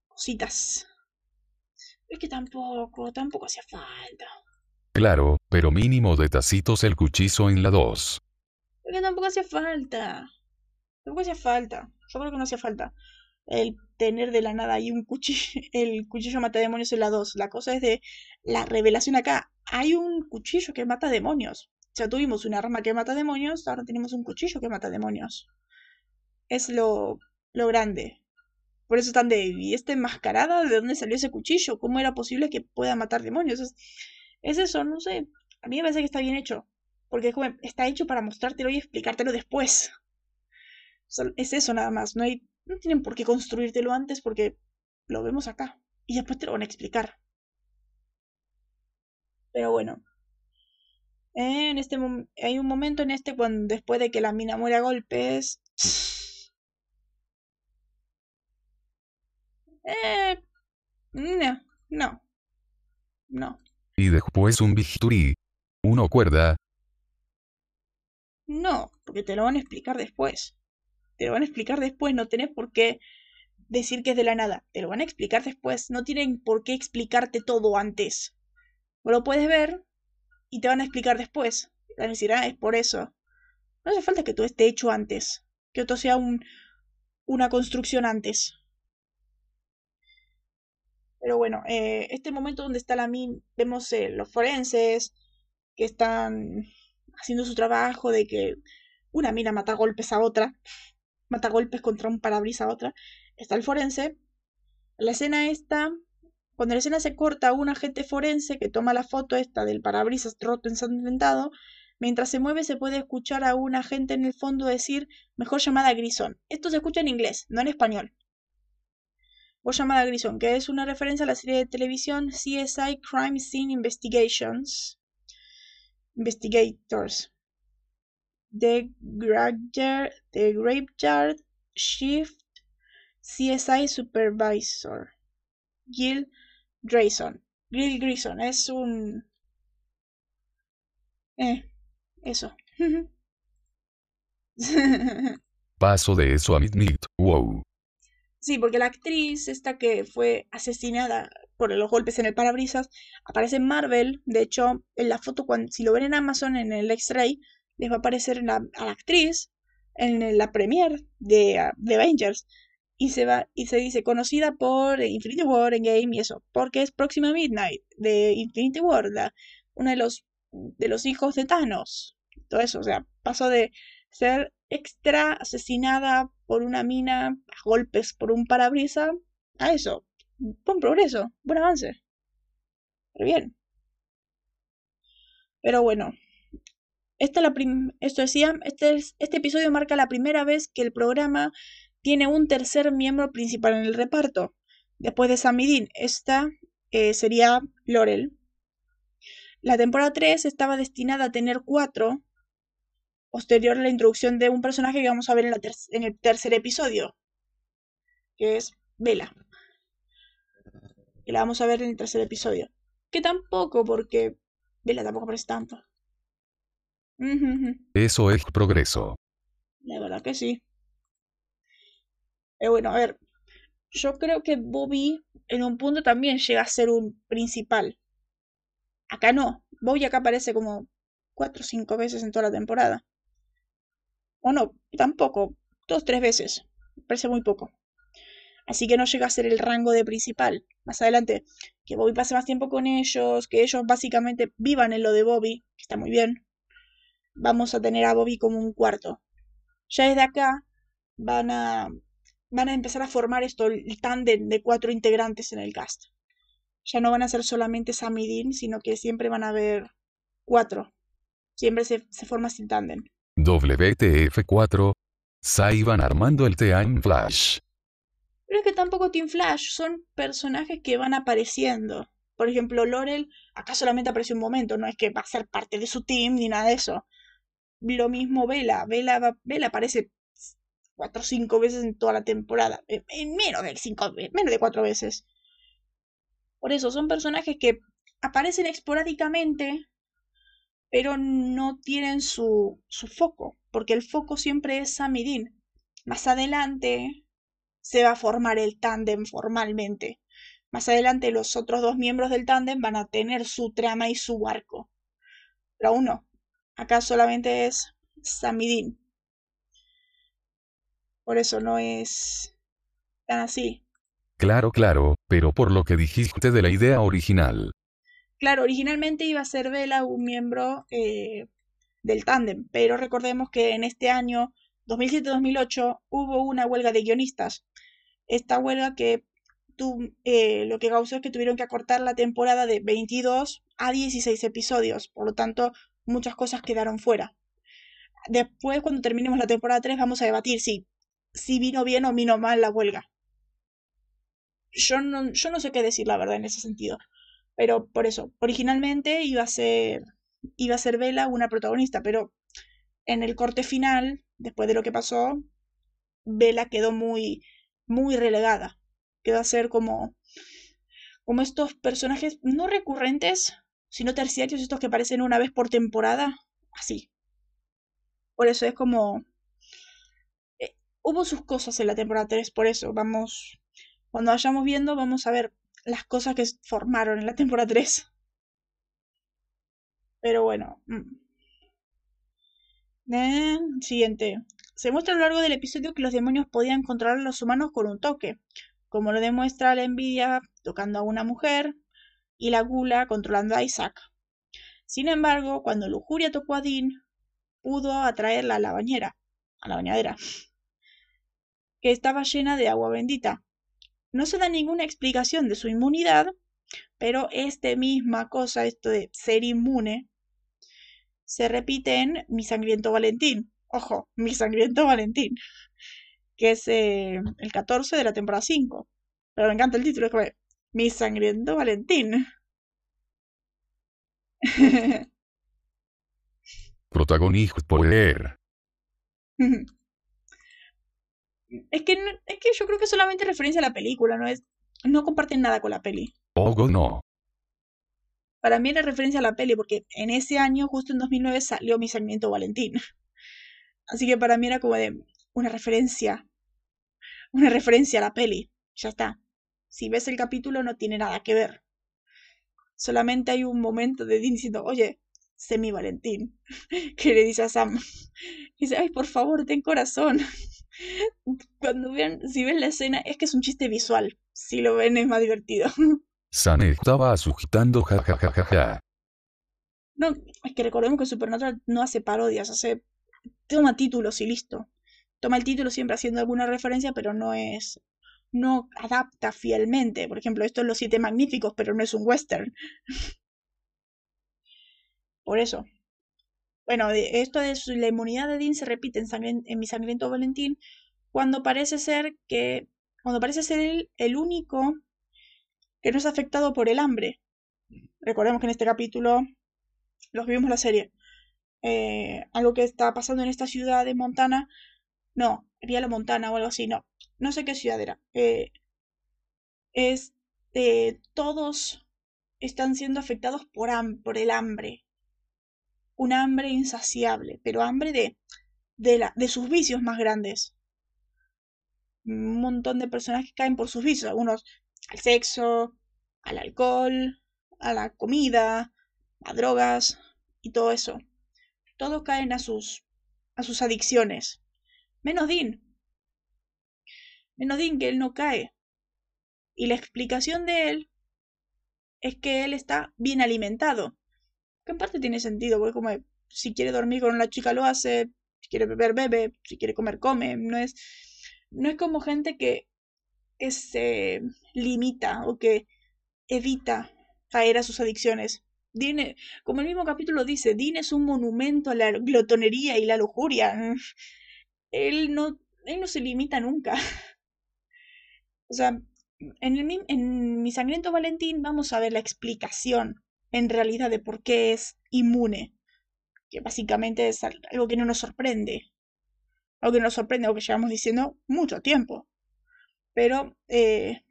[SPEAKER 1] cositas. Es que tampoco, tampoco hacía falta.
[SPEAKER 2] Claro, pero mínimo de tacitos el cuchillo en la 2.
[SPEAKER 1] Es que tampoco hacía falta. Tampoco hacía falta. Yo creo que no hacía falta. El tener de la nada ahí un cuchillo, [laughs] el cuchillo mata demonios en la 2. La cosa es de la revelación acá. Hay un cuchillo que mata demonios. Ya tuvimos un arma que mata demonios, ahora tenemos un cuchillo que mata demonios. Es lo, lo grande. Por eso están de, ¿y esta enmascarada? ¿De dónde salió ese cuchillo? ¿Cómo era posible que pueda matar demonios? Es, es eso, no sé. A mí me parece que está bien hecho. Porque está hecho para mostrártelo y explicártelo después. Es eso nada más. No, hay, no tienen por qué construírtelo antes porque lo vemos acá. Y después te lo van a explicar. Pero bueno. En este hay un momento en este cuando después de que la mina muere a golpes. [sniffs] Eh, no, no, no.
[SPEAKER 2] Y después un bisturí. Uno cuerda.
[SPEAKER 1] No, porque te lo van a explicar después. Te lo van a explicar después, no tenés por qué decir que es de la nada. Te lo van a explicar después, no tienen por qué explicarte todo antes. O lo puedes ver y te van a explicar después. Te van a decir, ah, es por eso. No hace falta que todo esté hecho antes. Que todo sea un, una construcción antes. Pero bueno, eh, este momento donde está la min, vemos eh, los forenses que están haciendo su trabajo de que una mina mata golpes a otra, [laughs] mata golpes contra un parabrisas a otra. Está el forense. La escena esta, cuando la escena se corta, un agente forense que toma la foto esta del parabrisas roto ensangrentado, mientras se mueve se puede escuchar a un agente en el fondo decir mejor llamada Grison. Esto se escucha en inglés, no en español o llamada Grison, que es una referencia a la serie de televisión CSI Crime Scene Investigations. Investigators. The, Graveyard, The Graveyard Shift CSI Supervisor. Gil Grayson. Gil Grayson es un... Eh, eso. [laughs]
[SPEAKER 2] Paso de eso a Midnight. Wow.
[SPEAKER 1] Sí, porque la actriz, esta que fue asesinada por los golpes en el parabrisas, aparece en Marvel. De hecho, en la foto, cuando, si lo ven en Amazon, en el X-Ray, les va a aparecer a la actriz en la premiere de, de, Avengers. Y se, va, y se dice conocida por Infinity War, Game y eso, porque es Próxima Midnight de Infinity War, uno de los, de los hijos de Thanos. Todo eso, o sea, pasó de ser extra asesinada por una mina a golpes por un parabrisa a eso. Buen progreso, buen avance. Pero bien. Pero bueno. Esta la esto decía, este, este episodio marca la primera vez que el programa tiene un tercer miembro principal en el reparto. Después de Samidin, esta eh, sería Laurel. La temporada 3 estaba destinada a tener cuatro, posterior a la introducción de un personaje que vamos a ver en, en el tercer episodio, que es Vela. Y la vamos a ver en el tercer episodio. Que tampoco, porque Vela tampoco aparece tanto.
[SPEAKER 2] Eso es progreso.
[SPEAKER 1] La verdad que sí. Pero bueno, a ver. yo creo que Bobby en un punto también llega a ser un principal. Acá no. Bobby acá aparece como cuatro o cinco veces en toda la temporada. O no, tampoco. Dos, tres veces. parece muy poco. Así que no llega a ser el rango de principal. Más adelante, que Bobby pase más tiempo con ellos, que ellos básicamente vivan en lo de Bobby, que está muy bien. Vamos a tener a Bobby como un cuarto. Ya desde acá van a, van a empezar a formar esto, el tándem de cuatro integrantes en el cast. Ya no van a ser solamente Sam Dean, sino que siempre van a haber cuatro. Siempre se, se forma sin tándem.
[SPEAKER 2] WTF4. Saiban armando el Team Flash.
[SPEAKER 1] Pero es que tampoco Team Flash, son personajes que van apareciendo. Por ejemplo, Laurel acá solamente aparece un momento, no es que va a ser parte de su team ni nada de eso. Lo mismo Vela, Vela, Vela aparece cuatro o cinco veces en toda la temporada, en menos de cinco, menos de cuatro veces. Por eso son personajes que aparecen esporádicamente, pero no tienen su, su foco, porque el foco siempre es Samidin. Más adelante se va a formar el tándem formalmente. Más adelante los otros dos miembros del tándem van a tener su trama y su arco. Pero aún no. Acá solamente es Samidin. Por eso no es tan así.
[SPEAKER 2] Claro, claro, pero por lo que dijiste de la idea original.
[SPEAKER 1] Claro, originalmente iba a ser Vela un miembro eh, del tándem, pero recordemos que en este año 2007-2008 hubo una huelga de guionistas esta huelga que eh, lo que causó es que tuvieron que acortar la temporada de 22 a 16 episodios, por lo tanto muchas cosas quedaron fuera. Después, cuando terminemos la temporada 3, vamos a debatir si, si vino bien o vino mal la huelga. Yo no, yo no sé qué decir la verdad en ese sentido. Pero por eso, originalmente iba a ser, iba a ser Bella una protagonista, pero en el corte final, después de lo que pasó, Bella quedó muy, muy relegada. Queda a ser como, como estos personajes no recurrentes, sino terciarios, estos que aparecen una vez por temporada, así. Por eso es como... Eh, hubo sus cosas en la temporada 3, por eso vamos... Cuando vayamos viendo, vamos a ver las cosas que formaron en la temporada 3. Pero bueno. Mm. Siguiente. Se muestra a lo largo del episodio que los demonios podían controlar a los humanos con un toque, como lo demuestra la envidia tocando a una mujer y la gula controlando a Isaac. Sin embargo, cuando Lujuria tocó a Dean, pudo atraerla a la bañera, a la bañadera, que estaba llena de agua bendita. No se da ninguna explicación de su inmunidad, pero esta misma cosa, esto de ser inmune, se repite en Mi Sangriento Valentín, ojo, Mi Sangriento Valentín, que es eh, el 14 de la temporada 5. Pero me encanta el título, es como Mi Sangriento Valentín. [laughs]
[SPEAKER 2] Protagonista poder.
[SPEAKER 1] Es que, es que yo creo que solamente referencia a la película, no es no comparten nada con la peli.
[SPEAKER 2] Oh, no.
[SPEAKER 1] Para mí era referencia a la peli porque en ese año, justo en 2009, salió Mi Sangriento Valentín. [laughs] Así que para mí era como de una referencia. Una referencia a la peli. Ya está. Si ves el capítulo no tiene nada que ver. Solamente hay un momento de Dean diciendo, oye, sé mi Valentín. [laughs] Que le dice a Sam. [laughs] Dice, ay, por favor, ten corazón. Cuando vean, si ven la escena, es que es un chiste visual. Si lo ven es más divertido. [laughs]
[SPEAKER 2] Sam estaba sujetando jajajaja.
[SPEAKER 1] No, es que recordemos que Supernatural no hace parodias, hace toma títulos y listo. Toma el título siempre haciendo alguna referencia, pero no es. no adapta fielmente. Por ejemplo, esto es Los Siete Magníficos, pero no es un western. [laughs] Por eso. Bueno, esto de la inmunidad de Dean se repite en, Mi Sangriento Valentín cuando parece ser que. cuando parece ser él el único que no es afectado por el hambre. Recordemos que en este capítulo los vimos la serie. Eh, algo que está pasando en esta ciudad de Montana. No, sería la Montana o algo así, no. No sé qué ciudad era. Eh, es todos están siendo afectados por, por el hambre. Un hambre insaciable, pero hambre de, de sus vicios más grandes. un montón de personas que caen por sus vicios, algunos al sexo, al alcohol, a la comida, a drogas y todo eso. Todos caen a sus a sus adicciones. Menos Dean. Menos Dean que él no cae. Y la explicación de él es que él está bien alimentado. Que en parte tiene sentido, porque como si quiere dormir con una chica lo hace, si quiere beber, bebe, si quiere comer, come. No es, no es como gente que, se limita o que evita caer a sus adicciones. Dean, como el mismo capítulo dice, Dean es un monumento a la glotonería y la lujuria. [laughs] Él no, él no se limita nunca. [laughs] O sea, en, el, en Mi Sangriento Valentín vamos a ver la explicación en realidad de por qué es inmune. Que básicamente es algo que no nos sorprende. Algo que nos sorprende, algo que llevamos diciendo mucho tiempo. Pero eh,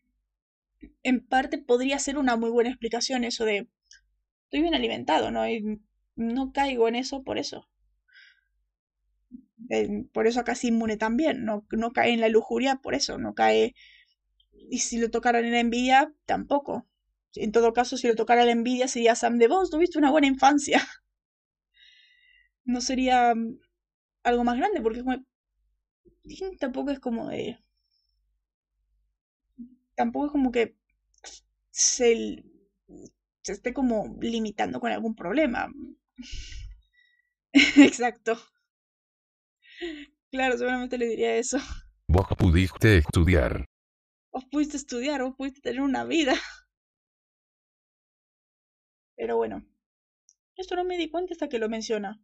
[SPEAKER 1] en parte podría ser una muy buena explicación eso de estoy bien alimentado, ¿no? Y no caigo en eso por eso. por eso acá inmune también, no, no cae en la lujuria por eso, no cae... Y si lo tocaran en la envidia, tampoco. En todo caso, si lo tocara la envidia, sería Sam de vos, tuviste una buena infancia. [laughs] No sería mm, algo más grande, porque como... tampoco es como de... Tampoco es como que se se esté como limitando con algún problema. [laughs] Exacto. Claro, seguramente le diría eso.
[SPEAKER 2] Vos pudiste estudiar.
[SPEAKER 1] Vos pudiste estudiar, vos pudiste tener una vida. Pero bueno, esto no me di cuenta hasta que lo menciona.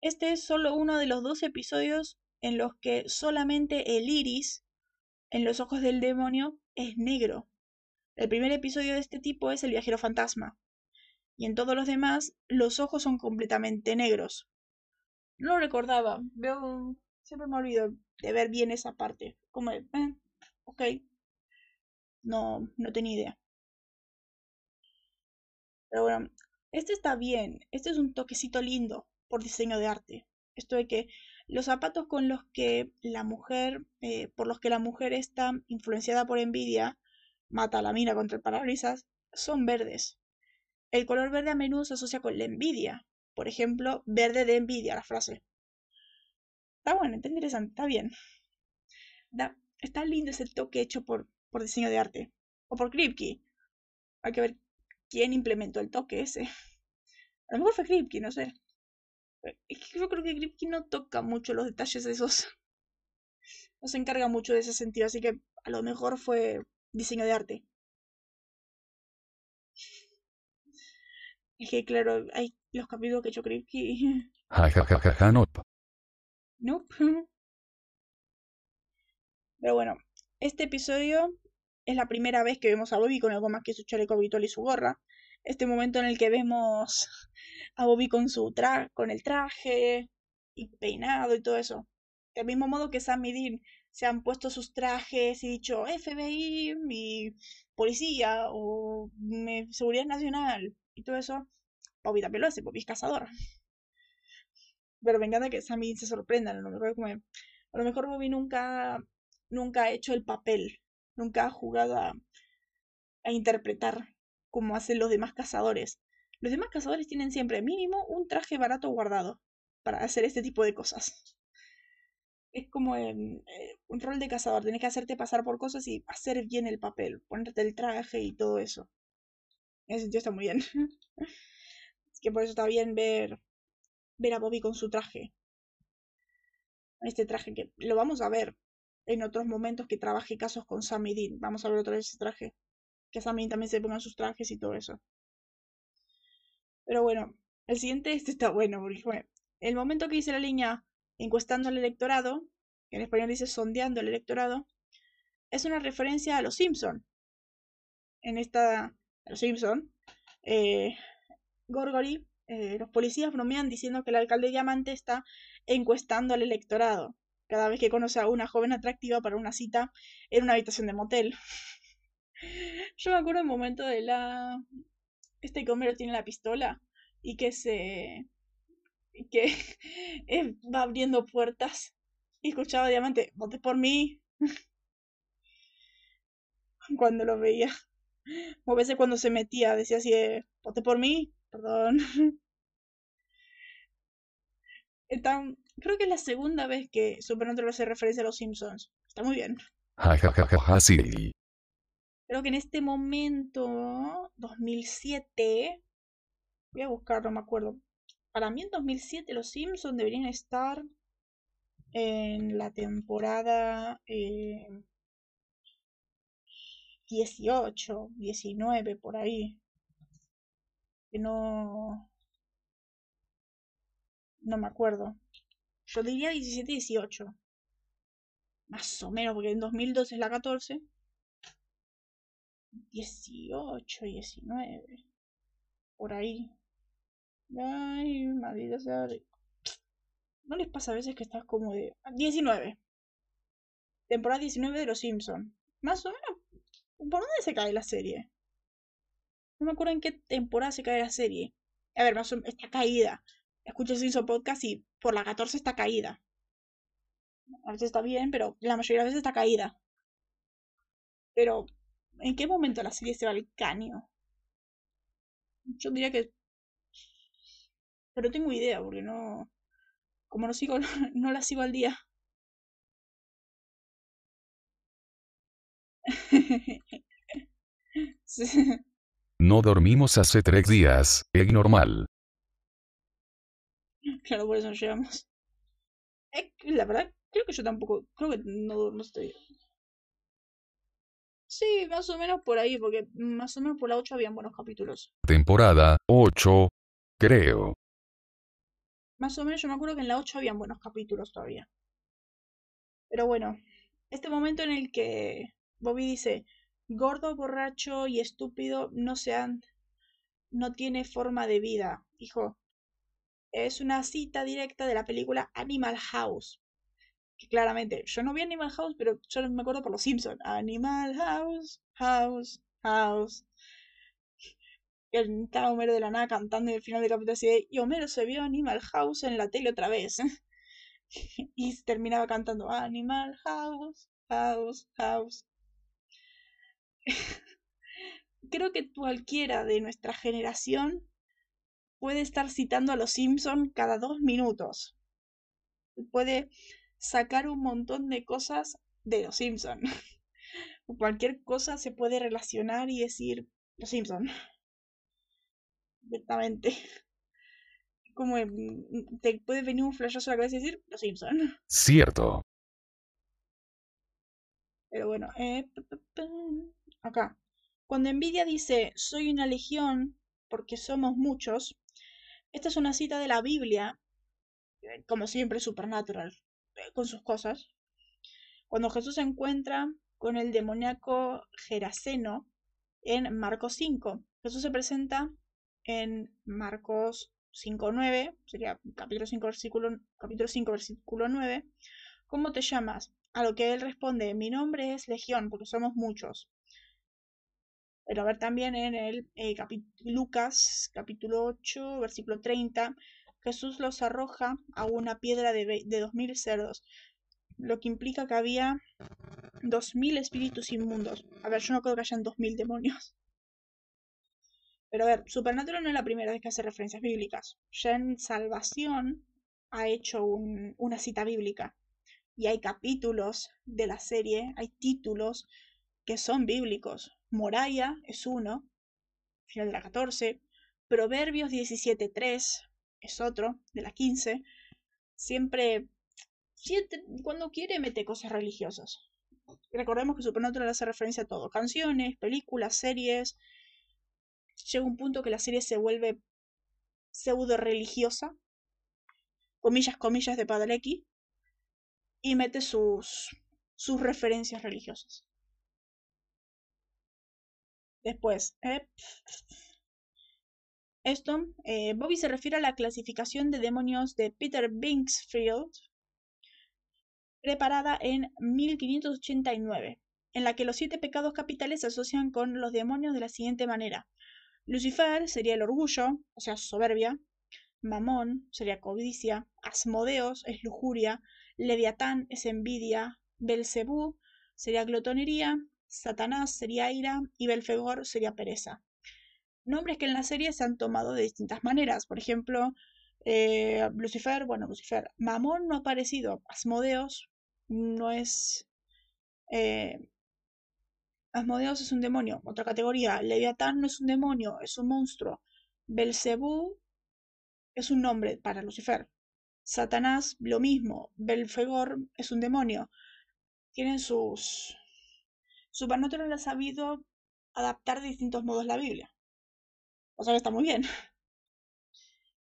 [SPEAKER 1] Este es solo uno de los dos episodios en los que solamente el iris en los ojos del demonio es negro. El primer episodio de este tipo es El viajero fantasma, y en todos los demás los ojos son completamente negros. No lo recordaba, veo siempre me olvido de ver bien esa parte, como eh, ok, no, no tenía idea. Pero bueno, este está bien, este es un toquecito lindo por diseño de arte. Esto de que los zapatos con los que la mujer, eh, por los que la mujer está influenciada por envidia, mata la mina contra el parabrisas, son verdes. El color verde a menudo se asocia con la envidia. Por ejemplo, verde de envidia, la frase. Está bueno, está interesante, está bien. está lindo ese toque hecho por, por diseño de arte. O por Kripke. Hay que ver quién implementó el toque ese. A lo mejor fue Kripke, no sé. yo creo que Kripke no toca mucho los detalles de esos. [laughs] No se encarga mucho de ese sentido, así que a lo mejor fue diseño de arte. Es que claro, hay los capítulos que yo creo que...
[SPEAKER 2] Ja, no. [laughs]
[SPEAKER 1] Pero bueno, este episodio es la primera vez que vemos a Bobby con algo más que su chaleco habitual y su gorra. Este momento en el que vemos a Bobby con su con el traje y peinado y todo eso. Del mismo modo que Sam y Dean se han puesto sus trajes y dicho FBI y policía o seguridad nacional y todo eso, Bobby también lo hace, Bobby es cazador. Pero me encanta que Sammy se sorprenda, a lo mejor, a lo mejor Bobby nunca ha hecho el papel, nunca ha jugado a, interpretar como hacen los demás cazadores. Los demás cazadores tienen siempre mínimo un traje barato guardado para hacer este tipo de cosas es como eh, un rol de cazador, tienes que hacerte pasar por cosas y hacer bien el papel, ponerte el traje y todo eso. En ese sentido está muy bien. [laughs] que por eso está bien ver, ver a Bobby con su traje. Este traje que lo vamos a ver en otros momentos que trabaje casos con Sam y Dean. Vamos a ver otra vez ese traje. Que Sam y Dean también se pongan sus trajes y todo eso. Pero bueno, el siguiente [laughs] este está bueno, porque el momento que dice la línea encuestando al electorado, que en español dice sondeando al electorado, es una referencia a los Simpson. En esta, a los Simpson, eh, Gorgory, eh, los policías bromean diciendo que el alcalde Diamante está encuestando al electorado cada vez que conoce a una joven atractiva para una cita en una habitación de motel. [laughs] Yo me acuerdo el momento de la... Este que tiene la pistola y que se que [laughs] va abriendo puertas. Y escuchaba Diamante, vote por mí, [laughs] cuando lo veía. O a veces cuando se metía, decía así, vote por mí, perdón. Creo que es la segunda vez que Supernatural hace referencia a los Simpsons. Está muy bien.
[SPEAKER 2] sí.
[SPEAKER 1] Creo que en este momento, 2007, voy a buscar, no me acuerdo. Para mí en 2007 los Simpsons deberían estar en la temporada eh, 18, 19, por ahí. Que no... No me acuerdo. Yo diría 17, 18. Más o menos, porque en 2012 es la 14. 18, 19. Por ahí. Ay, maldita sea. ¿No les pasa a veces que estás como de... 19. Temporada 19 de Los Simpsons. Más o menos. ¿Por dónde se cae la serie? No me acuerdo en qué temporada se cae la serie. A ver, más o menos, está caída. Escucho Simpson Podcast y por la 14 está caída. A veces está bien, pero la mayoría de las veces está caída. Pero, ¿en qué momento la serie se va al? Yo diría que... Pero tengo idea, porque no... Como no sigo, [laughs] no la sigo al día. [laughs]
[SPEAKER 2] No dormimos hace tres días, es normal.
[SPEAKER 1] Claro, por eso nos llevamos. la verdad, creo que yo tampoco, creo que no, no estoy. Sí, más o menos por ahí, porque más o menos por la 8 habían buenos capítulos.
[SPEAKER 2] Temporada 8, creo.
[SPEAKER 1] Más o menos yo me acuerdo que en la 8 habían buenos capítulos todavía. Pero bueno, este momento en el que Bobby dice, gordo, borracho y estúpido no sean, no tiene forma de vida, hijo. Es una cita directa de la película Animal House. Que claramente, yo no vi Animal House, pero yo me acuerdo por los Simpsons. Animal House, House, House. Que estaba Homero de la nada cantando y al final del capítulo así y Homero se vio Animal House en la tele otra vez. [laughs] y terminaba cantando Animal House, House, House. [laughs] Creo que cualquiera de nuestra generación puede estar citando a los Simpson cada dos minutos. Puede sacar un montón de cosas de los Simpson. [laughs] Cualquier cosa se puede relacionar y decir los Simpson. Directamente. [laughs] Como te puede venir un flashazo a la cabeza y decir los Simpson.
[SPEAKER 2] Cierto.
[SPEAKER 1] Pero bueno, eh, acá. Cuando Nvidia dice soy una legión porque somos muchos, esta es una cita de la Biblia, eh, como siempre Supernatural, eh, con sus cosas. Cuando Jesús se encuentra con el demoníaco Geraseno en Marcos 5. Jesús se presenta en Marcos 5.9, sería capítulo 5, versículo, capítulo 5, versículo 9. ¿Cómo te llamas? A lo que él responde, mi nombre es Legión, porque somos muchos. Pero a ver también en el eh, Lucas capítulo 8, versículo 30, Jesús los arroja a una piedra de, de 2.000 cerdos, lo que implica que había 2.000 espíritus inmundos. A ver, yo no creo que hayan 2.000 demonios. Pero a ver, Supernatural no es la primera vez que hace referencias bíblicas. Ya en Salvación ha hecho una cita bíblica. Y hay capítulos de la serie, hay títulos que son bíblicos. Moraya es uno, final de la 14. Proverbios 17.3 es otro, de la 15. Siempre, cuando quiere, mete cosas religiosas. Recordemos que Supernatural hace referencia a todo: canciones, películas, series. Llega un punto que la serie se vuelve pseudo religiosa, comillas, comillas de Padalecki, y mete sus, sus referencias religiosas. Después, eh, esto, eh, Bobby se refiere a la clasificación de demonios de Peter Binksfield, preparada en 1589, en la que los siete pecados capitales se asocian con los demonios de la siguiente manera. Lucifer sería el orgullo, o sea, soberbia. Mamón sería codicia. Asmodeos es lujuria. Leviatán es envidia. Belcebú sería glotonería, Satanás sería ira y Belfegor sería pereza. Nombres que en la serie se han tomado de distintas maneras. Por ejemplo, eh, Lucifer, bueno, Lucifer. Mamón no ha aparecido. Asmodeos no es. Eh, Asmodeos es un demonio, otra categoría. Leviatán no es un demonio, es un monstruo. Belcebú es un nombre para Lucifer. Satanás, lo mismo. Belfegor es un demonio. Tienen sus. Supernatural ha sabido adaptar de distintos modos la Biblia. O sea que está muy bien. [laughs]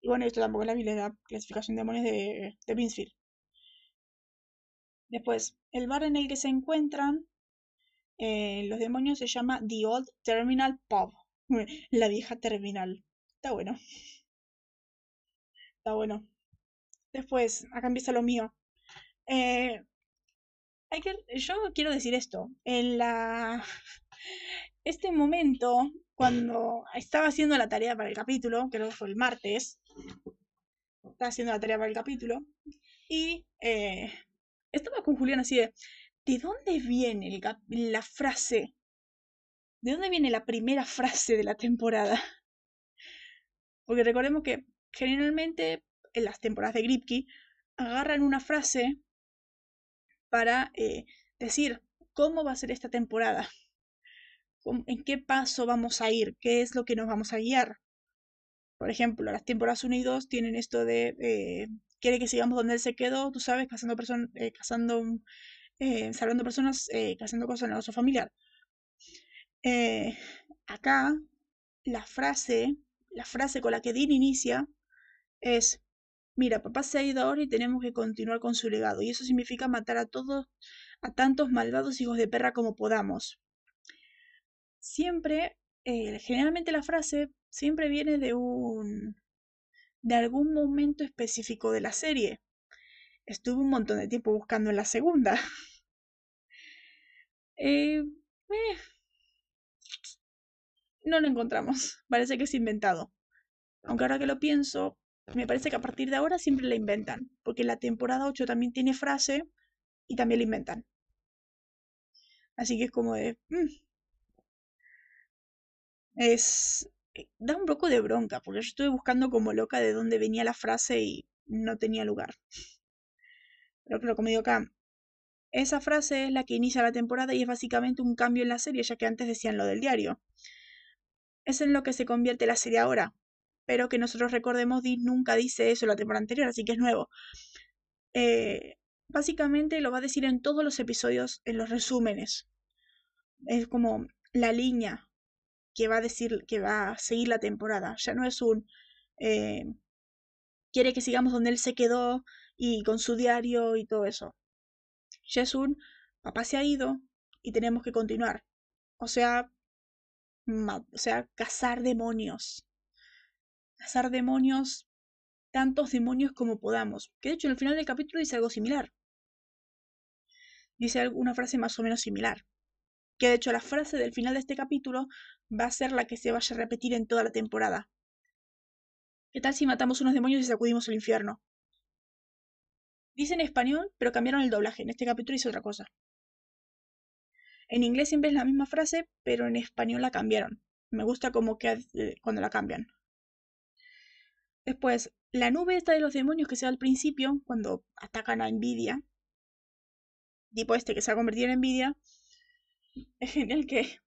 [SPEAKER 1] Y bueno, esto tampoco es la Biblia, la clasificación de demonios de, de Después, el bar en el que se encuentran eh, los demonios se llama The Old Terminal Pub. [laughs] La vieja terminal. Está bueno. Está bueno. Después, acá empieza lo mío. Eh, hay que, yo quiero decir esto. En la. Este momento, cuando estaba haciendo la tarea para el capítulo, creo que fue el martes, estaba haciendo la tarea para el capítulo, y eh, estaba con Julián así de, ¿de dónde viene la frase? ¿De dónde viene la primera frase de la temporada? Porque recordemos que generalmente en las temporadas de Gripkey agarran una frase para eh, decir cómo va a ser esta temporada, en qué paso vamos a ir, qué es lo que nos vamos a guiar. Por ejemplo, las temporadas 1 y 2 tienen esto de eh, quiere que sigamos donde él se quedó, tú sabes, cazando personas, eh, eh, salvando personas, cazando cosas en el negocio familiar. acá, la frase, la frase con la que Dean inicia es Mira, papá se ha ido ahora y tenemos que continuar con su legado, y eso significa matar a todos, a tantos malvados hijos de perra como podamos. Siempre, eh, generalmente la frase siempre viene de un. de algún momento específico de la serie. Estuve un montón de tiempo buscando en la segunda. [laughs] eh, eh, no lo encontramos. Parece que es inventado. Aunque ahora que lo pienso, me parece que a partir de ahora siempre la inventan, porque la temporada 8 también tiene frase y también la inventan. Así que es como de... Mm". Es... Eh, da un poco de bronca, porque yo estuve buscando como loca de dónde venía la frase y no tenía lugar. Pero claro, como digo acá, esa frase es la que inicia la temporada y es básicamente un cambio en la serie, ya que antes decían lo del diario. Es en lo que se convierte la serie ahora, pero que nosotros recordemos, Dean nunca dice eso la temporada anterior, así que es nuevo. Eh, básicamente lo va a decir en todos los episodios, en los resúmenes. Es como la línea que va a decir, que va a seguir la temporada. Ya no es un eh, quiere que sigamos donde él se quedó y con su diario y todo eso. Ya es un papá se ha ido y tenemos que continuar. O sea, o sea, cazar demonios cazar demonios, tantos demonios como podamos. Que de hecho en el final del capítulo dice algo similar. Dice una frase más o menos similar. Que de hecho la frase del final de este capítulo va a ser la que se vaya a repetir en toda la temporada. ¿Qué tal si matamos unos demonios y sacudimos el infierno? Dice en español, pero cambiaron el doblaje. En este capítulo dice otra cosa. En inglés siempre es la misma frase, pero en español la cambiaron. Me gusta como que eh, cuando la cambian. Después, la nube esta de los demonios que se da al principio, cuando atacan a Nvidia, tipo este que se ha convertido en Nvidia, es genial que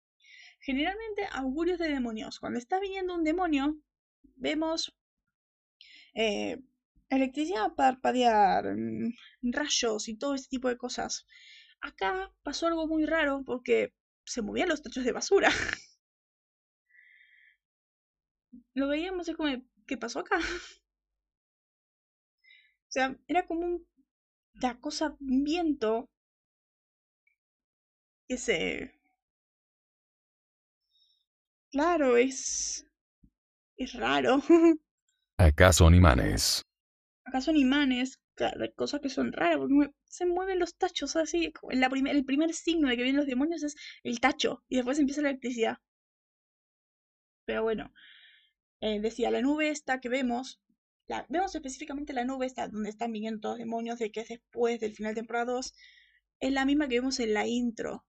[SPEAKER 1] [laughs] generalmente augurios de demonios. Cuando está viniendo un demonio, vemos eh, electricidad parpadear, mm, rayos y todo ese tipo de cosas. Acá pasó algo muy raro porque se movían los techos de basura. [laughs] lo veíamos, es como, ¿qué pasó acá? o sea, era como un, la cosa, un viento que se... Claro, es... es raro.
[SPEAKER 2] Acá son imanes.
[SPEAKER 1] Acá son imanes, cosas que son raras, porque se mueven los tachos así. La el primer signo de que vienen los demonios es el tacho, y después empieza la electricidad. Pero bueno, eh, decía la nube esta que vemos, la, vemos específicamente la nube esta donde están viniendo los demonios, de que es después del final de temporada 2, es la misma que vemos en la intro.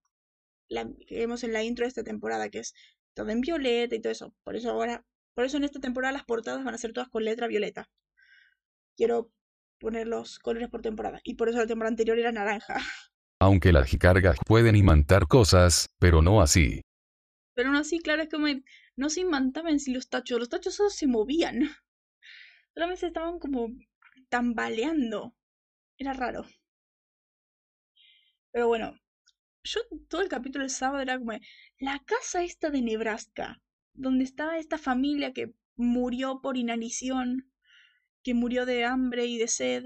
[SPEAKER 1] La que vemos en la intro de esta temporada, que es todo en violeta y todo eso. Por eso ahora, por eso en esta temporada las portadas van a ser todas con letra violeta. Quiero poner los colores por temporada. Y por eso la temporada anterior era naranja.
[SPEAKER 2] Aunque las jicargas pueden imantar cosas, pero no así.
[SPEAKER 1] Pero no así, claro, es como no se imantaban si los tachos, los tachos solo se movían. [laughs] Solamente estaban como tambaleando. Era raro. Pero bueno, yo todo el capítulo del sábado era como la casa esta de Nebraska, donde estaba esta familia que murió por inanición, que murió de hambre y de sed,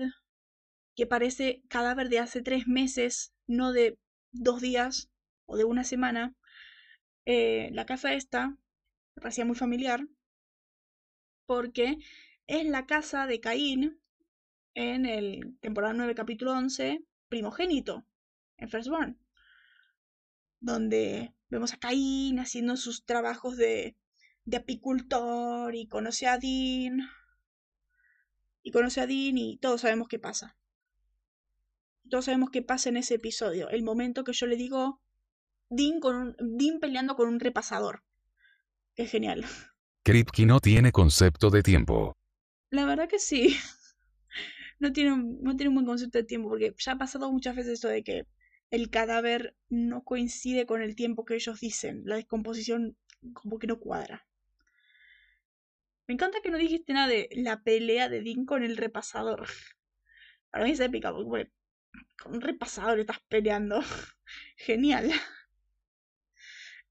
[SPEAKER 1] que parece cadáver de hace tres meses, no de dos días o de una semana. Eh, la casa esta me parecía muy familiar porque es la casa de Caín en el temporada 9, capítulo 11, primogénito, en Firstborn, donde vemos a Caín haciendo sus trabajos de, de apicultor y conoce a Dean. Y conoce a Dean y todos sabemos qué pasa. Todos sabemos qué pasa en ese episodio. El momento que yo le digo Dean, con Dean peleando con un repasador. Es genial.
[SPEAKER 2] Kripke no tiene concepto de tiempo.
[SPEAKER 1] La verdad que sí. [laughs] No tiene, no tiene un buen concepto de tiempo porque ya ha pasado muchas veces esto de que el cadáver no coincide con el tiempo que ellos dicen. La descomposición como que no cuadra. Me encanta que no dijiste nada de la pelea de Dean con el repasador. Para mí es épica, porque con un repasador estás peleando. [laughs] Genial.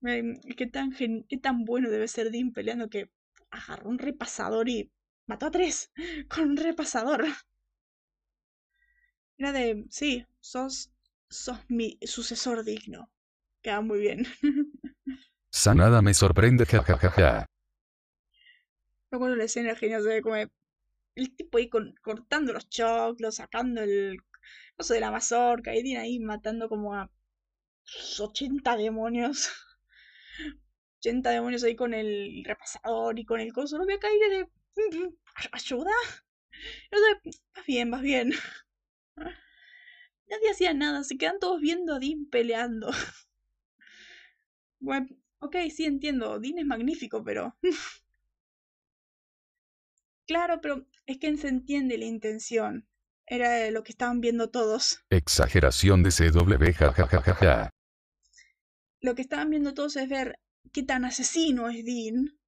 [SPEAKER 1] ¿Qué tan, qué tan bueno debe ser Dean peleando que agarró un repasador y mató a tres [laughs] con un repasador? Era de, sí, sos, sos mi sucesor digno. Queda muy bien.
[SPEAKER 2] Sanada me sorprende, jajajaja.
[SPEAKER 1] Acuerdo la escena genial, se ve como el tipo ahí cortando los choclos, sacando el coso de la mazorca, y tiene ahí matando como a 80 demonios. 80 demonios ahí con el repasador y con el coso. No voy a caer de. ¿Ayuda? No sé, vas bien, vas bien. Nadie hacía nada, se quedan todos viendo a Dean peleando. Bueno, ok, sí entiendo, Dean es magnífico, pero... claro, pero es que se entiende la intención. Era lo que estaban viendo todos.
[SPEAKER 2] Exageración de CW, jajajaja.
[SPEAKER 1] Lo que estaban viendo todos es ver qué tan asesino es Dean.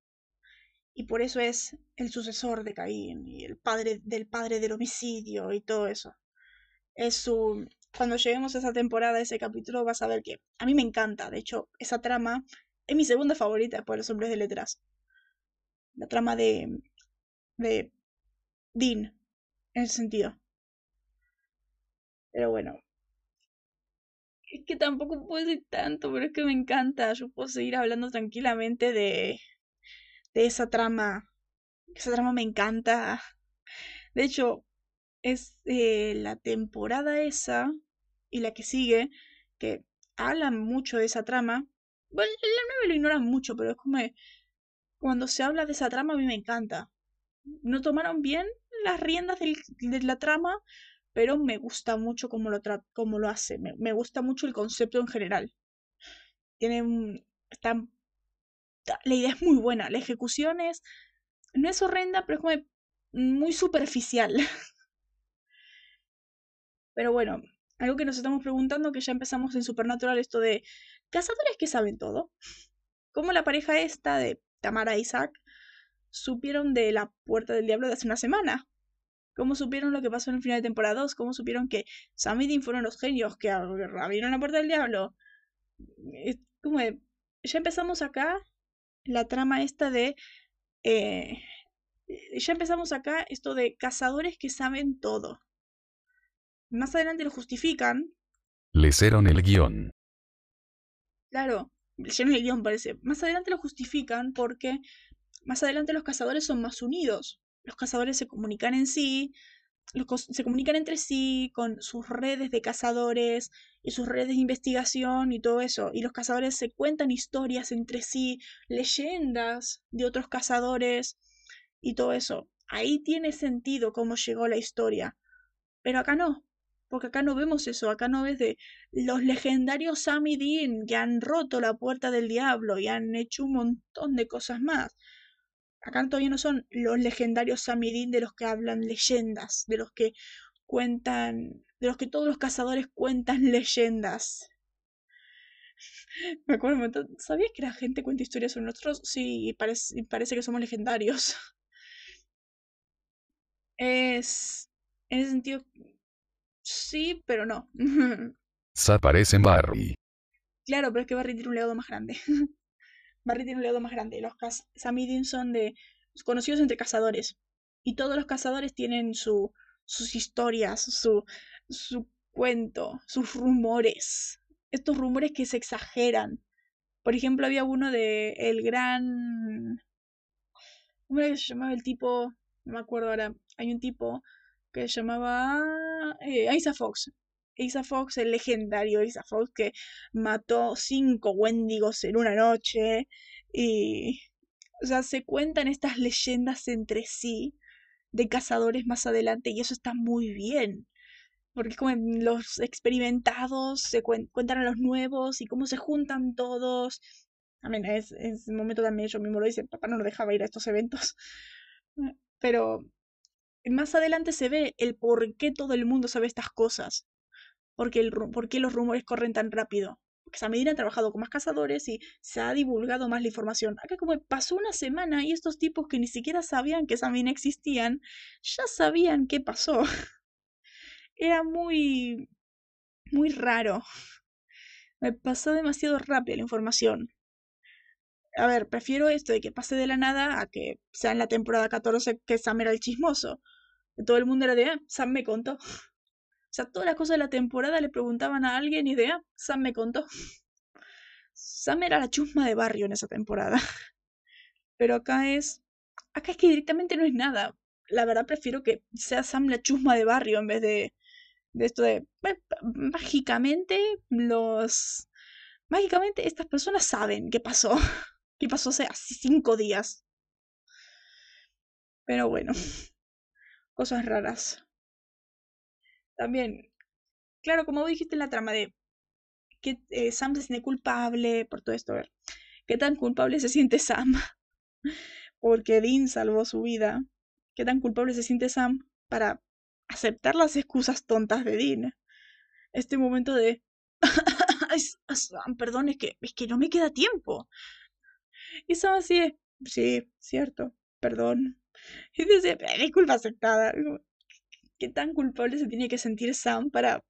[SPEAKER 1] Y por eso es el sucesor de Caín y el padre del padre del homicidio y todo eso es su... Cuando lleguemos a esa temporada, ese capítulo, vas a ver que a mí me encanta. De hecho, esa trama es mi segunda favorita después de los hombres de letras. La trama de... de Dean, en ese sentido. Pero bueno. Es que tampoco puedo decir tanto, pero es que me encanta. Yo puedo seguir hablando tranquilamente de, de esa trama. Esa trama me encanta. De hecho, es eh, la temporada esa y la que sigue, que hablan mucho de esa trama. Bueno, la 9 lo ignoran mucho, pero es como cuando se habla de esa trama a mí me encanta. No tomaron bien las riendas de la trama, pero me gusta mucho cómo lo, cómo lo hace. Me, gusta mucho el concepto en general. Tiene la idea es muy buena. La ejecución es. No es horrenda, pero es como muy superficial. [laughs] Pero bueno, algo que nos estamos preguntando, que ya empezamos en Supernatural, esto de cazadores que saben todo. Como la pareja esta de Tamara e Isaac supieron de la puerta del diablo de hace una semana. ¿Cómo supieron lo que pasó en el final de temporada 2? ¿Cómo supieron que Sam y Dean fueron los genios que abrieron la puerta del diablo? Como ya empezamos acá la trama esta de... Eh, ya empezamos acá esto de cazadores que saben todo. Más adelante lo justifican.
[SPEAKER 2] Leyeron el guion.
[SPEAKER 1] Claro, leyeron el guion parece. Más adelante lo justifican porque más adelante los cazadores son más unidos. Los cazadores se comunican en sí, se comunican entre sí con sus redes de cazadores y sus redes de investigación y todo eso. Y los cazadores se cuentan historias entre sí, leyendas de otros cazadores y todo eso. Ahí tiene sentido cómo llegó la historia. Pero acá no Porque acá no vemos eso, acá no ves de los legendarios Sam y Dean que han roto la puerta del diablo y han hecho un montón de cosas más. Acá todavía no son los legendarios Sam y Dean de los que hablan leyendas, de los que cuentan, de los que todos los cazadores cuentan [laughs] leyendas. [laughs] Me acuerdo, ¿sabías que la gente cuenta historias sobre nosotros? Sí, parece, parece que somos legendarios. [laughs] Es. En ese sentido. Sí, pero no.
[SPEAKER 2] Se aparece en Barry.
[SPEAKER 1] Claro, pero es que Barry tiene un legado más grande. Barry tiene un legado más grande. Los Samidin son de. conocidos entre cazadores. Y todos los cazadores tienen su, sus historias, su, su cuento, sus rumores. Estos rumores que se exageran. Por ejemplo, había uno de el gran. ¿Cómo era que se llamaba el tipo? No me acuerdo ahora. Hay un tipo que se llamaba eh, Isa Fox. Isa Fox, el legendario Isa Fox, que mató cinco Wendigos en una noche. Y. O sea, se cuentan estas leyendas entre sí de cazadores más adelante y eso está muy bien. Porque como los experimentados se cuentan a los nuevos y cómo se juntan todos. A mí es, es un momento también yo mismo lo dice, papá no lo dejaba ir a estos eventos. Pero más adelante se ve el por qué todo el mundo sabe estas cosas. Porque el, por qué los rumores corren tan rápido. Porque Samedina ha trabajado con más cazadores y se ha divulgado más la información. Acá como pasó una semana y estos tipos que ni siquiera sabían que Samedina existían, ya sabían qué pasó. [laughs] Era muy... muy raro. Me pasó demasiado rápido la información. A ver, prefiero esto de que pase de la nada a que sea en la temporada 14 que Sam era el chismoso. Todo el mundo era de, ah, Sam me contó. O sea, todas las cosas de la temporada le preguntaban a alguien y de, ah, Sam me contó. Sam era la chusma de barrio en esa temporada. [laughs] Pero acá es. Acá es que directamente no es nada. La verdad prefiero que sea Sam la chusma de barrio en vez de. De esto de. mágicamente los. Mágicamente estas personas saben qué pasó. [laughs] ¿Qué pasó hace cinco días? Pero bueno. [laughs] Cosas raras. También, claro, como dijiste en la trama de que eh, Sam se siente culpable por todo esto, a ver, ¿qué tan culpable se siente Sam? [laughs] Porque Dean salvó su vida. ¿Qué tan culpable se siente Sam para aceptar las excusas tontas de Dean? Este momento de... [laughs] Sam, perdón, es que, es que no me queda tiempo. Y Sam así es, sí, cierto, perdón. Y dice, disculpa aceptada qué tan culpable se tiene que sentir Sam para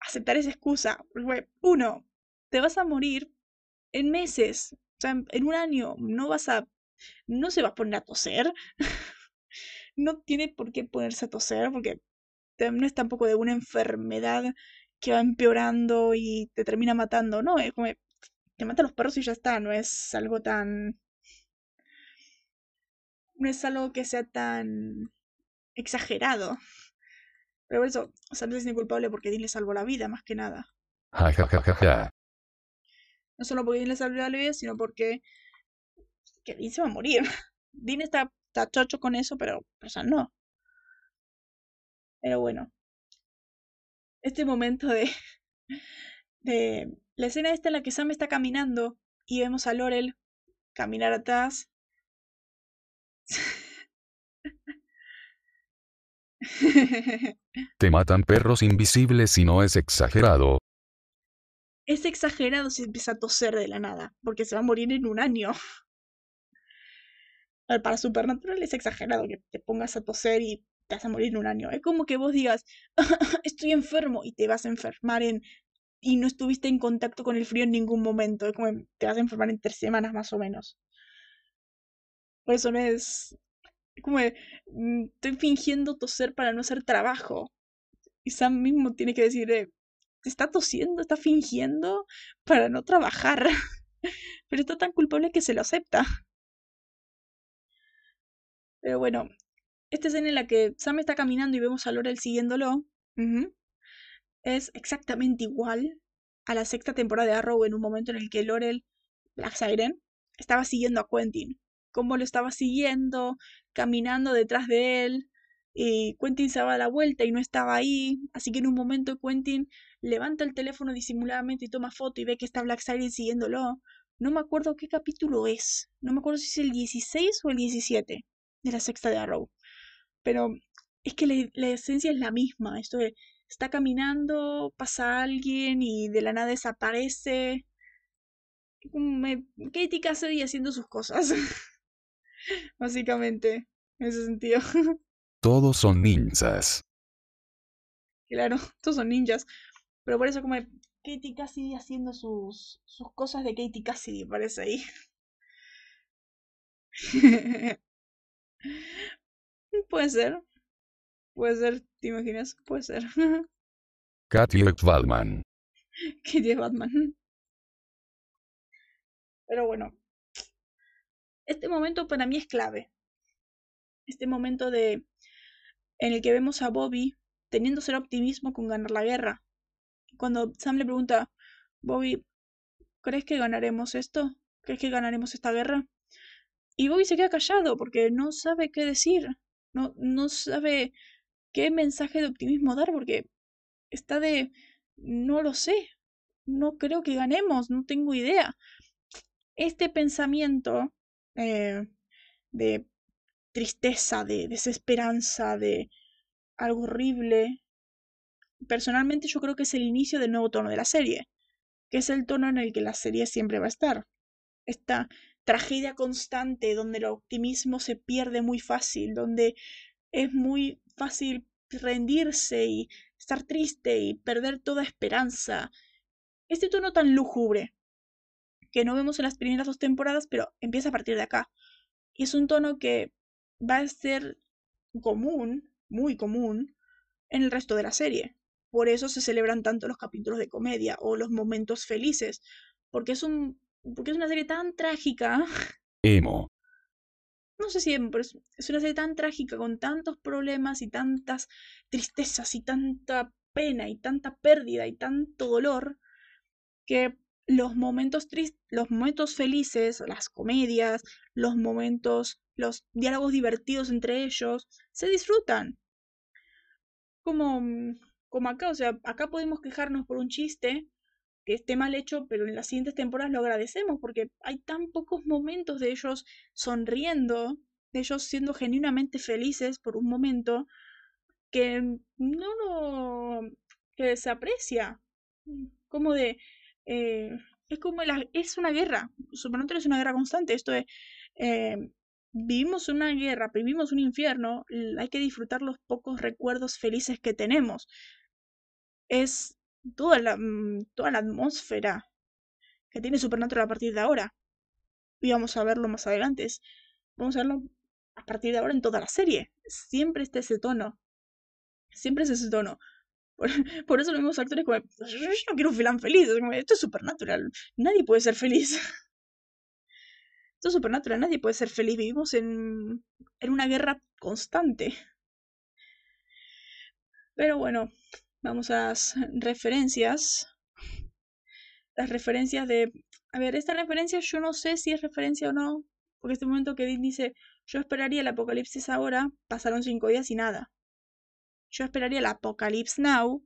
[SPEAKER 1] aceptar esa excusa. Uno, te vas a morir en meses, o sea, en un año, no vas a, no se va a poner a toser, [laughs] no tiene por qué ponerse a toser porque no es tampoco de una enfermedad que va empeorando y te termina matando, no, es como te mata los perros y ya está, no es algo tan no es algo que sea tan exagerado. Pero eso, Sam se siente culpable porque Dean le salvó la vida, más que nada. [laughs] no solo porque Dean le salvó la vida, sino porque que Dean se va a morir. [laughs] Dean está, está chocho con eso, pero, pero Sam no. Pero bueno. Este momento de, [laughs] de... La escena esta en la que Sam está caminando y vemos a Laurel caminar atrás. [laughs]
[SPEAKER 2] Te matan perros invisibles y no es exagerado.
[SPEAKER 1] Es exagerado si empieza a toser de la nada, porque se va a morir en un año. [laughs] Para Supernatural es exagerado que te pongas a toser y te vas a morir en un año. Es como que vos digas, [laughs] estoy enfermo y te vas a enfermar en... y no estuviste en contacto con el frío en ningún momento. Es como te vas a enfermar en tres semanas más o menos. Por eso no es como mm, estoy fingiendo toser para no hacer trabajo. Y Sam mismo tiene que decir, está tosiendo, está fingiendo para no trabajar. [laughs] Pero está tan culpable que se lo acepta. Pero bueno, esta escena en la que Sam está caminando y vemos a Laurel siguiéndolo es exactamente igual a la sexta temporada de Arrow en un momento en el que Laurel, Black Siren, estaba siguiendo a Quentin cómo lo estaba siguiendo, caminando detrás de él, y Quentin se daba la vuelta y no estaba ahí, así que en un momento Quentin levanta el teléfono disimuladamente y toma foto y ve que está Black Siren siguiéndolo. No me acuerdo qué capítulo es, no me acuerdo si es el 16 o el 17 de la sexta de Arrow, pero es que la, esencia es la misma, esto está caminando, pasa alguien y de la nada desaparece. Me, Katie Cassidy haciendo sus cosas. [laughs] [laughs] Básicamente, en ese sentido. [laughs]
[SPEAKER 2] Todos son ninjas.
[SPEAKER 1] Claro, [laughs] todos son ninjas. Pero por eso como Katie Cassidy haciendo sus, sus cosas de Katie Cassidy, parece ahí. Puede ser. Puede ser, ¿te imaginas? Puede ser.
[SPEAKER 2] Katy Batman.
[SPEAKER 1] Katy Batman. Pero bueno. Este momento para mí es clave. Este momento de en el que vemos a Bobby teniendo ser optimismo con ganar la guerra. Cuando Sam le pregunta, Bobby, ¿crees que ganaremos esto? ¿Crees que ganaremos esta guerra? Y Bobby se queda callado porque no sabe qué decir. No, no sabe qué mensaje de optimismo dar porque está de no lo sé, no creo que ganemos, no tengo idea. Este pensamiento eh, de tristeza, de desesperanza, de algo horrible, personalmente yo creo que es el inicio del nuevo tono de la serie, que es el tono en el que la serie siempre va a estar. Esta tragedia constante donde el optimismo se pierde muy fácil, donde es muy fácil rendirse y estar triste y perder toda esperanza. Este tono tan lúgubre que no vemos en las primeras dos temporadas, pero empieza a partir de acá. Y es un tono que va a ser común, muy común, en el resto de la serie. Por eso se celebran tanto los capítulos de comedia o los momentos felices, porque es un porque es una serie tan trágica. [laughs]
[SPEAKER 2] Emo
[SPEAKER 1] no sé si pero es, una serie tan trágica, con tantos problemas y tantas tristezas y tanta pena y tanta pérdida y tanto dolor, que los momentos tristes, los momentos felices, las comedias, los momentos, los diálogos divertidos entre ellos, se disfrutan. Como, como acá, o sea, acá podemos quejarnos por un chiste que esté mal hecho, pero en las siguientes temporadas lo agradecemos porque hay tan pocos momentos de ellos sonriendo, de ellos siendo genuinamente felices por un momento, que no lo... que se aprecia. Como de... Eh, es como la, es una guerra. Supernatural es una guerra constante. Esto es... Eh, vivimos una guerra, vivimos un infierno, hay que disfrutar los pocos recuerdos felices que tenemos. Es toda la, mm, toda la atmósfera que tiene Supernatural a partir de ahora. Y vamos a verlo más adelante. Vamos a verlo a partir de ahora en toda la serie. Siempre está ese tono. Siempre es ese tono. [laughs] Por, eso los mismos actores como, yo no quiero un filán feliz. esto es Supernatural. Nadie puede ser feliz. [laughs] Esto es Supernatural. Nadie puede ser feliz. Vivimos en, en una guerra constante. Pero bueno, Vamos a las referencias. Las referencias de... A ver, esta referencia yo no sé si es referencia o no. Porque este momento que Dean dice, yo esperaría el apocalipsis ahora, pasaron cinco días y nada. Yo esperaría el apocalipsis now,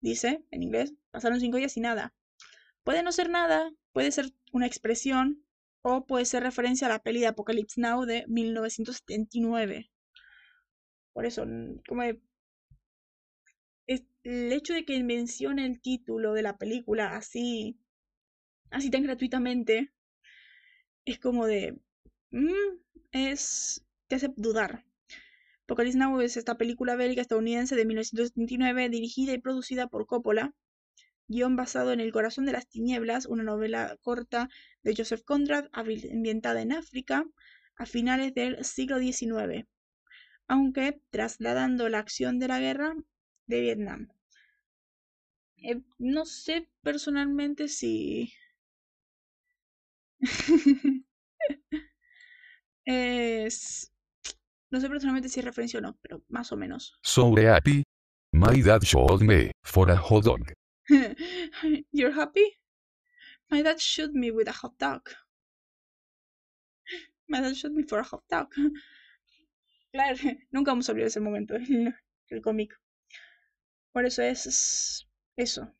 [SPEAKER 1] dice en inglés, pasaron cinco días y nada. Puede no ser nada, puede ser una expresión o puede ser referencia a la peli de Apocalypse Now de 1979. Por eso, como el hecho de que mencione el título de la película así, así tan gratuitamente, es como de, mm, es, te hace dudar. Apocalypse Now es esta película belga estadounidense de 1979 dirigida y producida por Coppola, guion basado en El corazón de las tinieblas, una novela corta de Joseph Conrad ambientada en África a finales del siglo XIX, aunque trasladando la acción de la guerra de Vietnam. Eh, no sé personalmente si... [laughs] es... No sé personalmente si es referencia o no, pero más o menos.
[SPEAKER 2] So happy. My dad showed me for a hot dog. [laughs]
[SPEAKER 1] You're happy? My dad shot me with a hot dog. My dad shot me for a hot dog. [laughs] Claro, [laughs] nunca vamos a olvidar ese momento el cómic. Por eso es eso.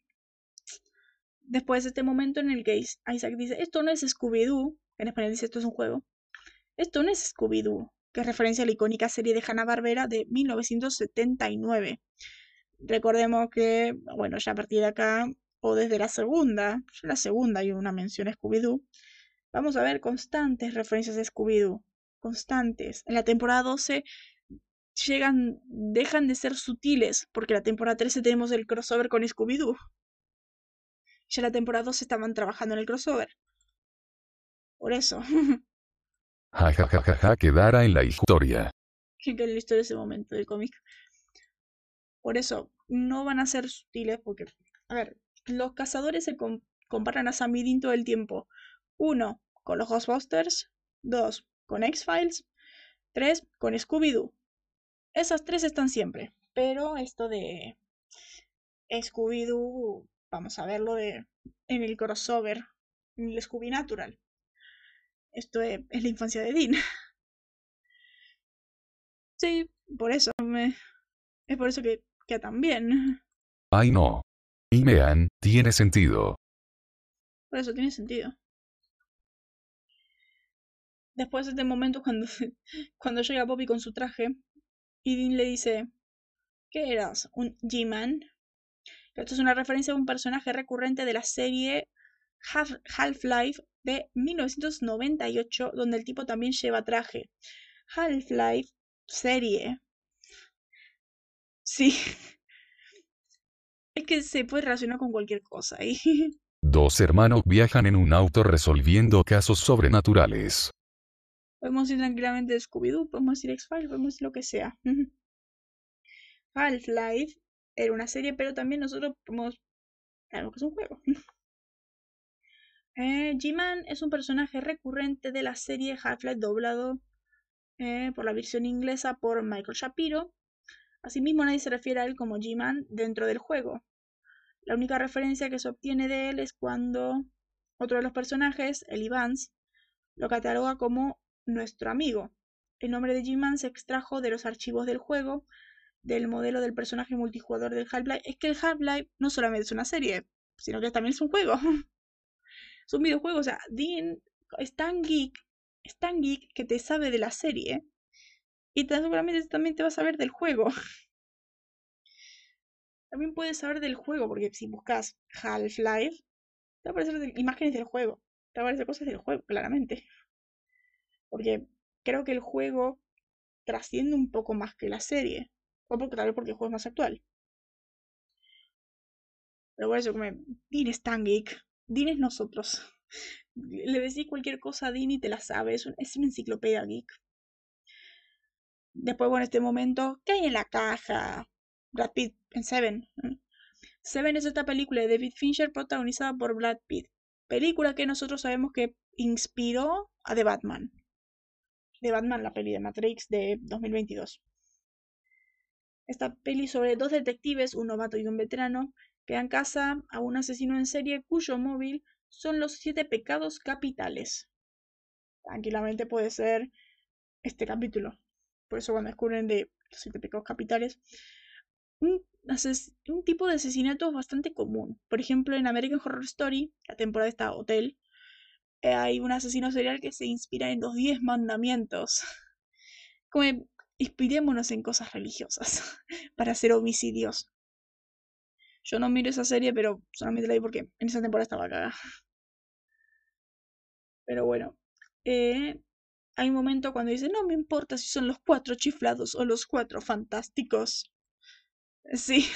[SPEAKER 1] Después de este momento en el que Isaac dice, esto no es Scooby-Doo, en español dice esto es un juego, esto no es Scooby-Doo, que es referencia a la icónica serie de Hanna-Barbera de 1979. Recordemos que, bueno, ya a partir de acá, o desde la segunda, ya la segunda hay una mención a Scooby-Doo, vamos a ver constantes referencias a Scooby-Doo, constantes. En la temporada 12 llegan, dejan de ser sutiles, porque en la temporada 13 tenemos el crossover con Scooby-Doo. Ya en la temporada 12 estaban trabajando en el crossover. Por eso. [laughs]
[SPEAKER 2] Ja, ja, ja, ja, quedará en la historia.
[SPEAKER 1] Que en la historia ese momento del cómic. Por eso, no van a ser sutiles porque, a ver, los cazadores se comparan a Sam Dean todo el tiempo. Uno, con los Ghostbusters. Dos, con X-Files. Tres, con Scooby-Doo. Esas tres están siempre. Pero esto de Scooby-Doo, vamos a verlo de, en el crossover, en el Scooby Natural. Esto es, la infancia de Dean. [laughs] Sí, por eso me, es por eso que queda tan bien.
[SPEAKER 2] Ay no. Y mean, tiene sentido.
[SPEAKER 1] Por eso tiene sentido. Después de este momento cuando, [laughs] cuando llega Bobby con su traje y Dean le dice, ¿qué eras? ¿Un G-Man? Esto es una referencia a un personaje recurrente de la serie Half-Life de 1998, donde el tipo también lleva traje. Half-Life serie. Sí. [laughs] Es que se puede relacionar con cualquier cosa. ahí. [laughs]
[SPEAKER 2] Dos hermanos viajan en un auto resolviendo casos sobrenaturales.
[SPEAKER 1] Podemos ir tranquilamente de Scooby-Doo, podemos ir X-Files, podemos ir lo que sea. [laughs] Half-Life era una serie, pero también nosotros podemos... Algo que es un juego. Eh, G-Man es un personaje recurrente de la serie Half-Life doblado eh, por la versión inglesa por Michael Shapiro. Asimismo, nadie se refiere a él como G-Man dentro del juego. La única referencia que se obtiene de él es cuando otro de los personajes, el Vance, lo cataloga como nuestro amigo. El nombre de G-Man se extrajo de los archivos del juego, del modelo del personaje multijugador del Half-Life. Es que el Half-Life no solamente es una serie, sino que también es un juego. [laughs] es un videojuego, o sea, Dean es tan geek, es tan geek que te sabe de la serie y seguramente también te va a saber del juego. [laughs] también puedes saber del juego, porque si buscas Half-Life, te va a aparecer imágenes del juego, te va a aparecer cosas del juego, claramente. Porque creo que el juego trasciende un poco más que la serie. O porque tal vez porque el juego es más actual. Pero por eso, como Dean es tan geek Dean es nosotros. Le decís cualquier cosa a Dean y te la sabe. Es, una enciclopedia geek. Después, bueno, este momento, ¿qué hay en la caja? Brad Pitt en Seven. Seven es esta película de David Fincher protagonizada por Brad Pitt. Película que nosotros sabemos que inspiró a The Batman. The Batman, la peli de Matrix de 2022. Esta peli sobre dos detectives, un novato y un veterano, que dan casa a un asesino en serie cuyo móvil son los siete pecados capitales. Tranquilamente puede ser este capítulo. Por eso cuando descubren de los siete pecados capitales, un, tipo de asesinato bastante común. Por ejemplo, en American Horror Story, la temporada está Hotel, eh, hay un asesino serial que se inspira en los diez mandamientos. [laughs] Como inspirémonos en cosas religiosas [laughs] para hacer homicidios. Yo no miro esa serie, pero solamente la vi porque en esa temporada estaba cagada. Pero bueno. Eh, hay un momento cuando dice, no me importa si son los cuatro chiflados o los cuatro fantásticos. Sí.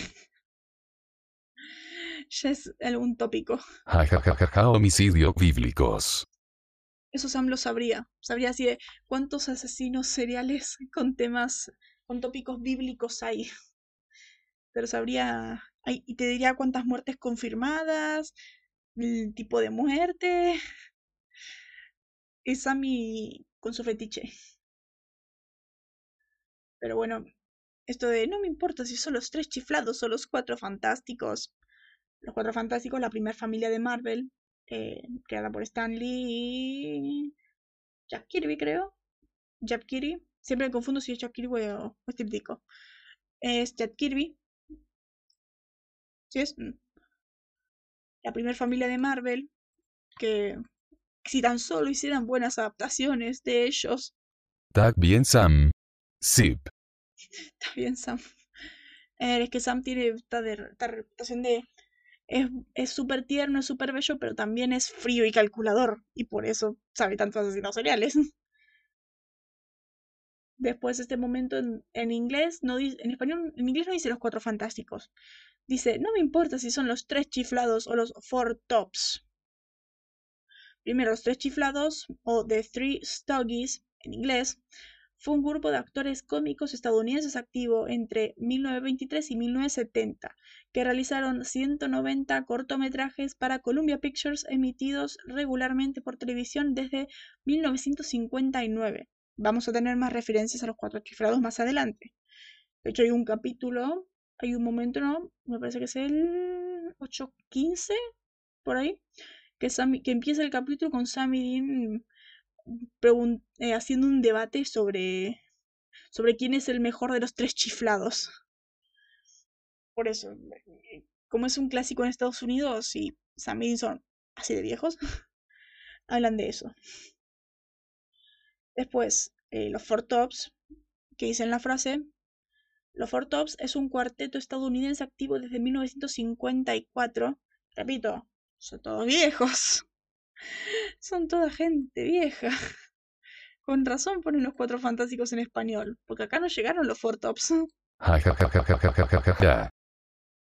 [SPEAKER 1] [laughs] ya es algún tópico.
[SPEAKER 2] Ja, ja, ja, ja, homicidio bíblicos.
[SPEAKER 1] Eso Sam lo sabría. Sabría así de cuántos asesinos seriales con temas, con tópicos bíblicos hay. Pero sabría y te diría cuántas muertes confirmadas, el tipo de muerte. Es Sammy con su fetiche. Pero bueno, esto de no me importa si son los tres chiflados o los cuatro fantásticos. Los cuatro fantásticos, la primera familia de Marvel, eh, creada por Stan Lee y Jack Kirby, creo. Jack Kirby. Siempre me confundo si es Jack Kirby o, o Steve Ditko. Es Jack Kirby. ¿Sí es? Mm. La primera familia de Marvel. Que si tan solo hicieran buenas adaptaciones de ellos.
[SPEAKER 2] Tag bien Sam. Zip.
[SPEAKER 1] Está bien, Sam. Eh, es que Sam tiene esta reputación de. Es súper tierno, es súper bello, pero también es frío y calculador. Y por eso sabe tantos asesinos seriales. Después, este momento en, en inglés, no dice, en español, en inglés no dice los cuatro fantásticos. Dice, no me importa si son los tres chiflados o los four tops. Primero, los tres chiflados, o The Three Stoggies, en inglés, fue un grupo de actores cómicos estadounidenses activo entre 1923 y 1970, que realizaron 190 cortometrajes para Columbia Pictures emitidos regularmente por televisión desde 1959. Vamos a tener más referencias a los cuatro chiflados más adelante. De hecho, hay un capítulo, hay un momento, ¿no? Me parece que es el 8.15, por ahí, que, Sammy- que empieza el capítulo con Sammy Dean eh, haciendo un debate sobre, sobre quién es el mejor de los tres chiflados. Por eso, como es un clásico en Estados Unidos y Sam y Dean son así de viejos, [laughs] hablan de eso. Después, eh, los Four Tops, que dicen la frase, los Four Tops es un cuarteto estadounidense activo desde 1954. Repito, son todos viejos. [laughs] Son toda gente vieja. [laughs] Con razón ponen los cuatro fantásticos en español, porque acá no llegaron los Four Tops. [laughs]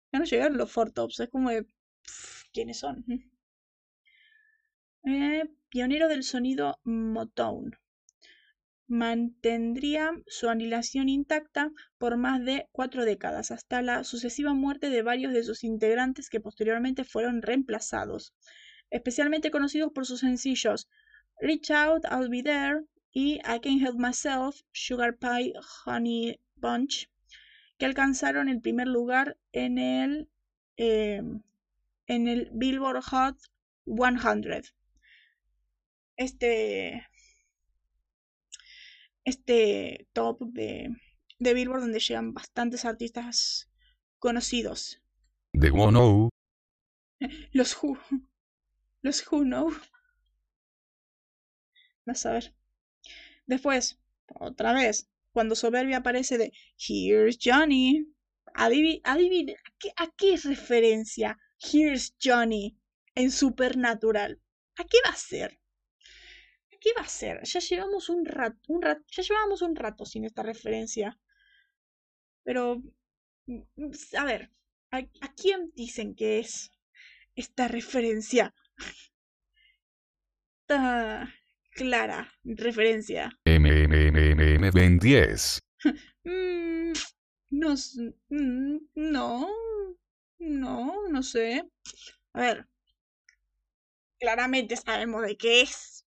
[SPEAKER 1] Acá no llegaron los Four Tops, es como de. Pff, ¿Quiénes son? Eh, pionero del sonido Motown. Mantendría su anilación intacta por más de cuatro décadas, hasta la sucesiva muerte de varios de sus integrantes que posteriormente fueron reemplazados. Especialmente conocidos por sus sencillos Reach Out, I'll Be There y I Can't Help Myself, Sugar Pie, Honey Bunch, que alcanzaron el primer lugar en el, eh, en el Billboard Hot 100. Este, este top de, de Billboard donde llegan bastantes artistas conocidos.
[SPEAKER 2] The One O. [laughs]
[SPEAKER 1] Los Who. Los Who Know. Vas a ver. Después, otra vez, cuando Soberbia aparece de Here's Johnny. ¿a qué, ¿a qué es referencia Here's Johnny en Supernatural? ¿A qué va a ser? ¿A qué va a ser? Ya llevamos un rato, un rat- ya llevábamos un rato sin esta referencia. Pero, mm, mm, a ver, ¿a, a quién dicen que es esta referencia? [laughs] Esta clara referencia.
[SPEAKER 2] M M M M M Ben 10. [laughs]
[SPEAKER 1] Mm, no, s- mm, no, no, no sé. A ver, claramente sabemos de qué es.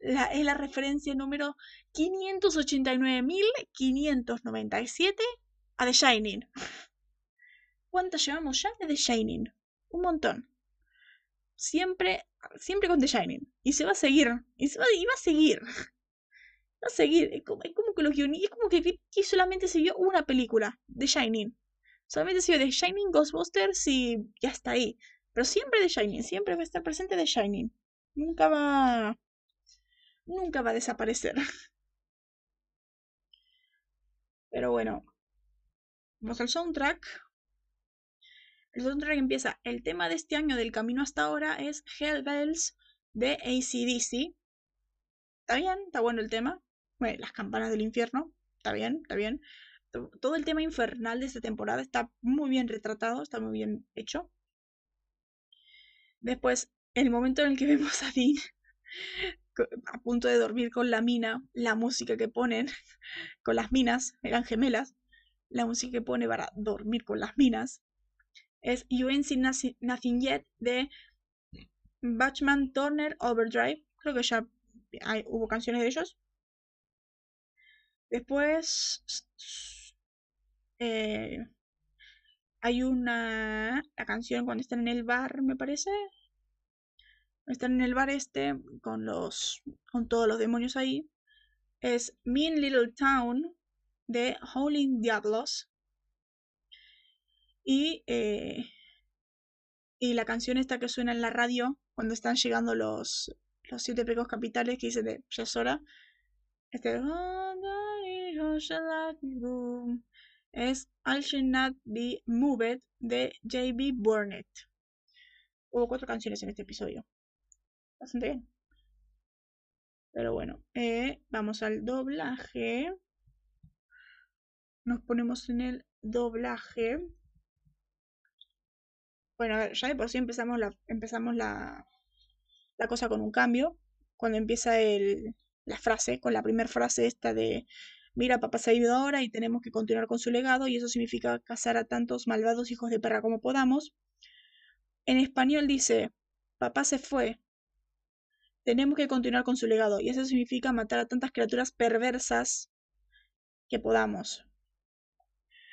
[SPEAKER 1] La, es la referencia número 589.597 a The Shining. ¿Cuántas llevamos ya de The Shining? Un montón. Siempre, siempre con The Shining. Y se va a seguir. Y, se va, a seguir. Va a seguir. Es como, que los solamente se vio una película. The Shining. Solamente se vio The Shining, Ghostbusters y ya está ahí. Pero siempre The Shining. Siempre va a estar presente The Shining. Nunca va. Nunca va a desaparecer. [laughs] Pero bueno. Vamos al soundtrack. El soundtrack empieza. El tema de este año del camino hasta ahora es Hell Bells de ACDC. Está bien, está bueno el tema. Las campanas del infierno. Está bien, está bien. To- Todo el tema infernal de esta temporada está muy bien retratado, está muy bien hecho. Después, el momento en el que [laughs] vemos a Dean a punto de dormir con la mina, la música que ponen [laughs] con las minas, eran gemelas, la música que pone para dormir con las minas es You Ain't Seen Nothing Yet de Batchman Turner Overdrive. Creo que ya hay- hubo canciones de ellos. Después eh, hay una la canción cuando están en el bar, me parece. Están en el bar este con los con todos los demonios ahí. es Mean Little Town de Howling Diablos. Y, eh, y la canción esta que suena en la radio cuando están llegando los, los siete pecos capitales que dice de ya es hora. Este es I Should Not Be Moved de JB Burnett. Hubo cuatro canciones en este episodio. Bastante bien. Pero bueno, eh, vamos al doblaje. Nos ponemos en el doblaje. Bueno, a ver, ya de por sí empezamos la, empezamos la, la cosa con un cambio. Cuando empieza el, la frase, con la primera frase esta de Mira, papá se ha ido ahora y tenemos que continuar con su legado, y eso significa cazar a tantos malvados hijos de perra como podamos. En español dice, papá se fue, tenemos que continuar con su legado, y eso significa matar a tantas criaturas perversas que podamos.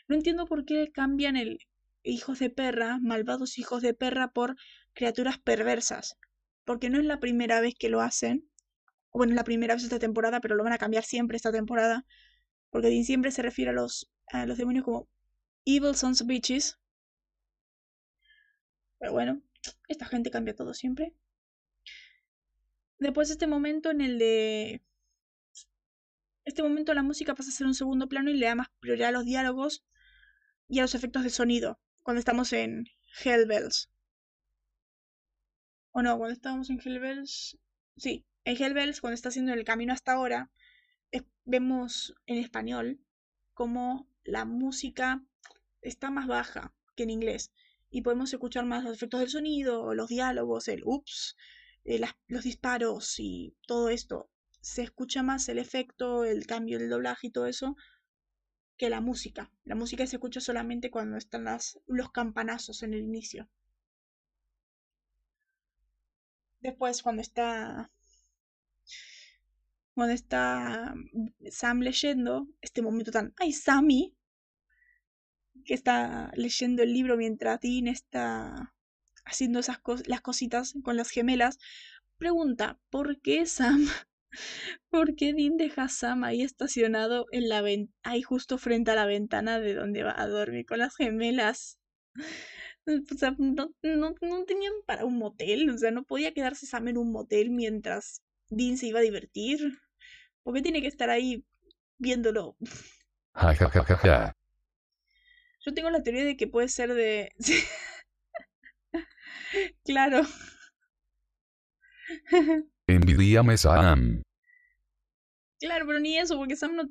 [SPEAKER 1] No entiendo por qué cambian el hijos de perra, malvados hijos de perra, por criaturas perversas. Porque no es la primera vez que lo hacen. Bueno, es la primera vez esta temporada, pero lo van a cambiar siempre esta temporada. Porque siempre se refiere a los, a los demonios como Evil Sons of Bitches. Pero bueno, esta gente cambia todo siempre. Después de este momento en el de... Este momento la música pasa a ser un segundo plano y le da más prioridad a los diálogos y a los efectos de sonido. Cuando estamos en Hellbells. O no, cuando estábamos en Hellbells... Sí, en Hellbells, cuando está haciendo el camino hasta ahora, vemos en español como la música está más baja que en inglés y podemos escuchar más los efectos del sonido, los diálogos, el ups, eh, los disparos y todo esto. Se escucha más el efecto, el cambio del doblaje y todo eso que la música. La música se escucha solamente cuando están los campanazos en el inicio. Después, cuando está cuando está Sam leyendo, este momento tan, ay, Sammy, que está leyendo el libro mientras Dean está haciendo esas las cositas con las gemelas, pregunta, ¿por qué Sam? [laughs] ¿Por qué Dean deja a Sam ahí estacionado en la ahí justo frente a la ventana de donde va a dormir con las gemelas? [laughs] O sea, no, no, no tenían para un motel, o sea, no podía quedarse Sam en un motel mientras Dean se iba a divertir. ¿Por qué tiene que estar ahí viéndolo? Yo tengo la teoría de que puede ser de... [laughs] [laughs] claro. [laughs]
[SPEAKER 2] Envidiame Sam.
[SPEAKER 1] Claro, pero ni eso, porque Sam no,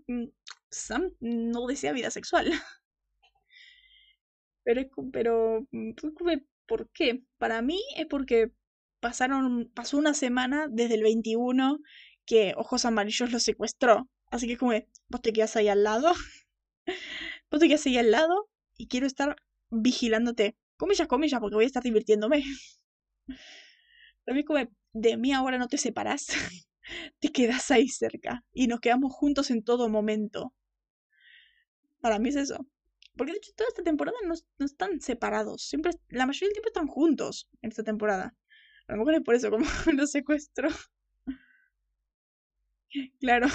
[SPEAKER 1] Sam no desea vida sexual. [laughs] Pero, es, pero, ¿por qué? Para mí es porque pasaron, pasó una semana desde el 21 que Ojos Amarillos lo secuestró. Así que como, vos te quedas ahí al lado. vos te quedas ahí al lado y quiero estar vigilándote. Comillas, comillas, porque voy a estar divirtiéndome. También como, de mí ahora no te separas. [laughs] te quedas ahí cerca. Y nos quedamos juntos en todo momento. Para mí es eso. Porque de hecho toda esta temporada no, no, están separados. Siempre, la mayoría del tiempo están juntos en esta temporada. A lo mejor es por eso como [laughs] lo secuestro. Claro.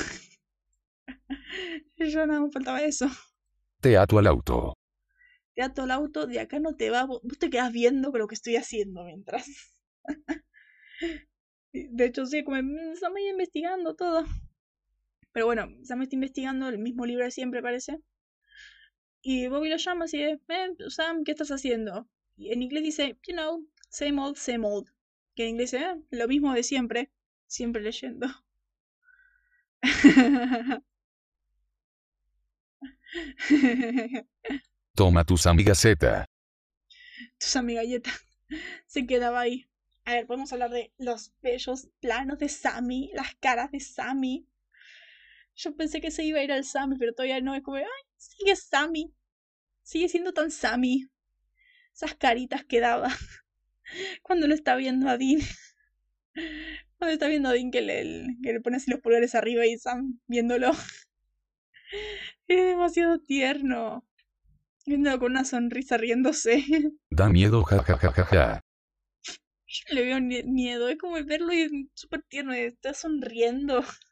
[SPEAKER 1] [laughs] Yo nada me faltaba eso.
[SPEAKER 2] Te ato al auto.
[SPEAKER 1] Te ato al auto, de acá no te va, vos te quedas viendo lo que estoy haciendo mientras. [laughs] De hecho, sí, como mm, Sam investigando todo. Pero bueno, Sam está investigando el mismo libro de siempre, parece. Y Bobby lo llama así de, eh, Sam, ¿qué estás haciendo? Y en inglés dice, you know, same old, same old. Que en inglés es eh, lo mismo de siempre, siempre leyendo. [laughs]
[SPEAKER 2] Toma tus Z.
[SPEAKER 1] Tus amigalleta. [laughs] Se quedaba ahí. A ver, podemos hablar de los bellos planos de Sammy, las caras de Sammy. Yo pensé que se iba a ir al Sammy, pero todavía no. Es como, ay, sigue Sammy. Sigue siendo tan Sammy. Esas caritas que daba [laughs] cuando lo está viendo a Dean. [laughs] Cuando está viendo a Dean que le, que le pone así los pulgares arriba y Sam viéndolo. Es demasiado tierno. Viéndolo con una sonrisa riéndose. [laughs]
[SPEAKER 2] Da miedo, ja,
[SPEAKER 1] Yo le veo miedo. Es como verlo y súper tierno. Está sonriendo. [laughs]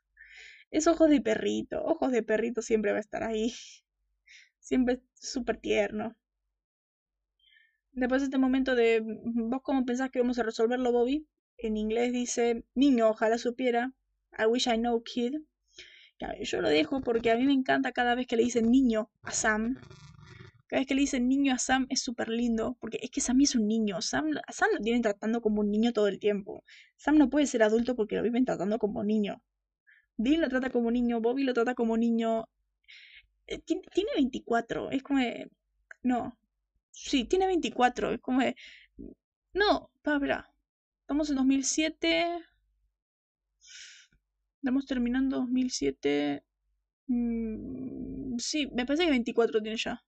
[SPEAKER 1] Es ojos de perrito, ojos de perrito siempre va a estar ahí. [laughs] Siempre súper tierno. Después de este momento de, ¿vos cómo pensás que vamos a resolverlo, Bobby? En inglés dice, niño, ojalá supiera. I wish I know, kid. Yo lo dejo porque a mí me encanta cada vez que le dicen niño a Sam. Cada vez que le dicen niño a Sam es súper lindo, porque es que Sam es un niño. Sam, Sam lo tienen tratando como un niño todo el tiempo. Sam no puede ser adulto porque lo viven tratando como niño. Dean lo trata como niño, Bobby lo trata como niño. Eh, tiene 24, es como... no. Sí, tiene 24, es como... no, espera. Estamos en 2007. Estamos terminando 2007. Mm, sí, me parece que 24 tiene ya.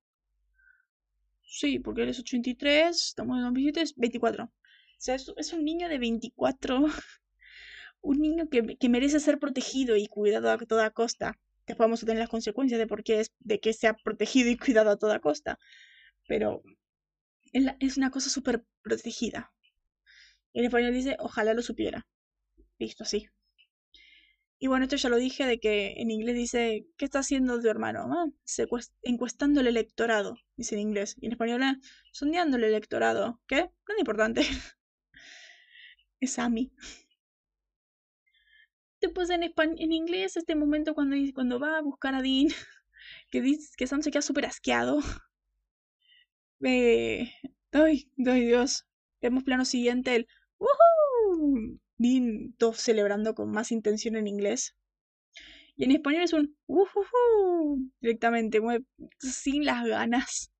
[SPEAKER 1] Sí, porque él es 83, estamos en 2007, es 24. O sea, es, un niño de 24. [laughs] un niño que, que, merece ser protegido y cuidado a toda costa. Después vamos a tener las consecuencias de por qué es, de que sea protegido y cuidado a toda costa. Pero es una cosa súper protegida. En español dice, ojalá lo supiera. Listo, así. Y bueno, esto ya lo dije de que en inglés dice, ¿qué está haciendo tu hermano? Ah, encuestando el electorado, dice en inglés. Y en español, sondeando el electorado. ¿Qué? No [laughs] es importante. es Sammy. Después en, en inglés, este momento cuando, cuando va a buscar a Dean, [laughs] que, dice, que Sam se queda súper asqueado. [laughs] Eh, ay, ay, Dios. Vemos plano siguiente, el ¡Woohoo! Todo celebrando con más intención en inglés. Y en español es un uh, directamente, sin las ganas.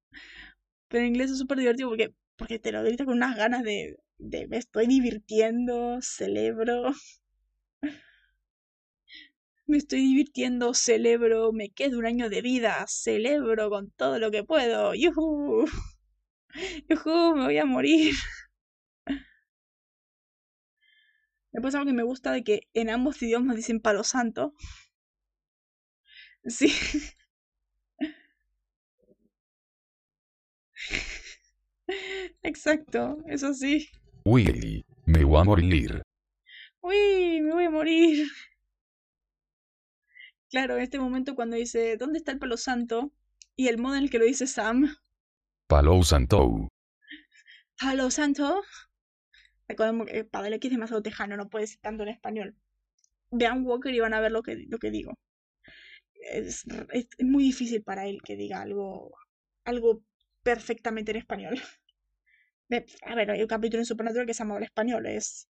[SPEAKER 1] Pero en inglés es súper divertido porque, porque te lo grita con unas ganas de, de me estoy divirtiendo, celebro. [laughs] Me estoy divirtiendo, celebro, me quedo un año de vida, celebro con todo lo que puedo. ¡Yuhu! [laughs] ¡Yuhu! Me voy a morir. Después algo que me gusta de que en ambos idiomas dicen palo santo. Sí. [laughs] Exacto, eso sí.
[SPEAKER 2] Uy, me voy a morir.
[SPEAKER 1] Uy, me voy a morir. Claro, en este momento cuando dice, ¿dónde está el palo santo? Y el modo en el que lo dice Sam.
[SPEAKER 2] Palo santo.
[SPEAKER 1] Palo santo. Recordemos que Padre X es demasiado tejano, no puede decir tanto en español. Vean Walker y van a ver lo que, lo que digo. Es, muy difícil para él que diga algo, algo perfectamente en español. [laughs] A ver, hay un capítulo en Supernatural que se llama el español, es.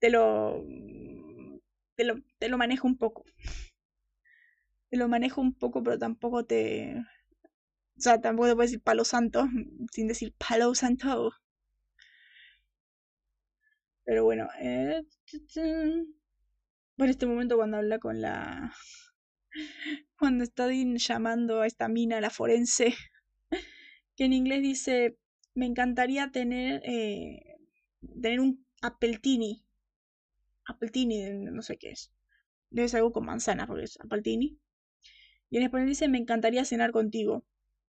[SPEAKER 1] Te lo. Te lo, te lo manejo un poco. Te lo manejo un poco, pero tampoco te. O sea, tampoco te puedo decir palo santo sin decir palo santo. Pero bueno, eh, bueno, este momento cuando habla con la... [laughs] Cuando está llamando a esta mina, la forense, [laughs] que en inglés dice, me encantaría tener, eh, tener un appletini. Appletini, no sé qué es. Debe ser algo con manzana, porque es appletini. Y en español dice, me encantaría cenar contigo.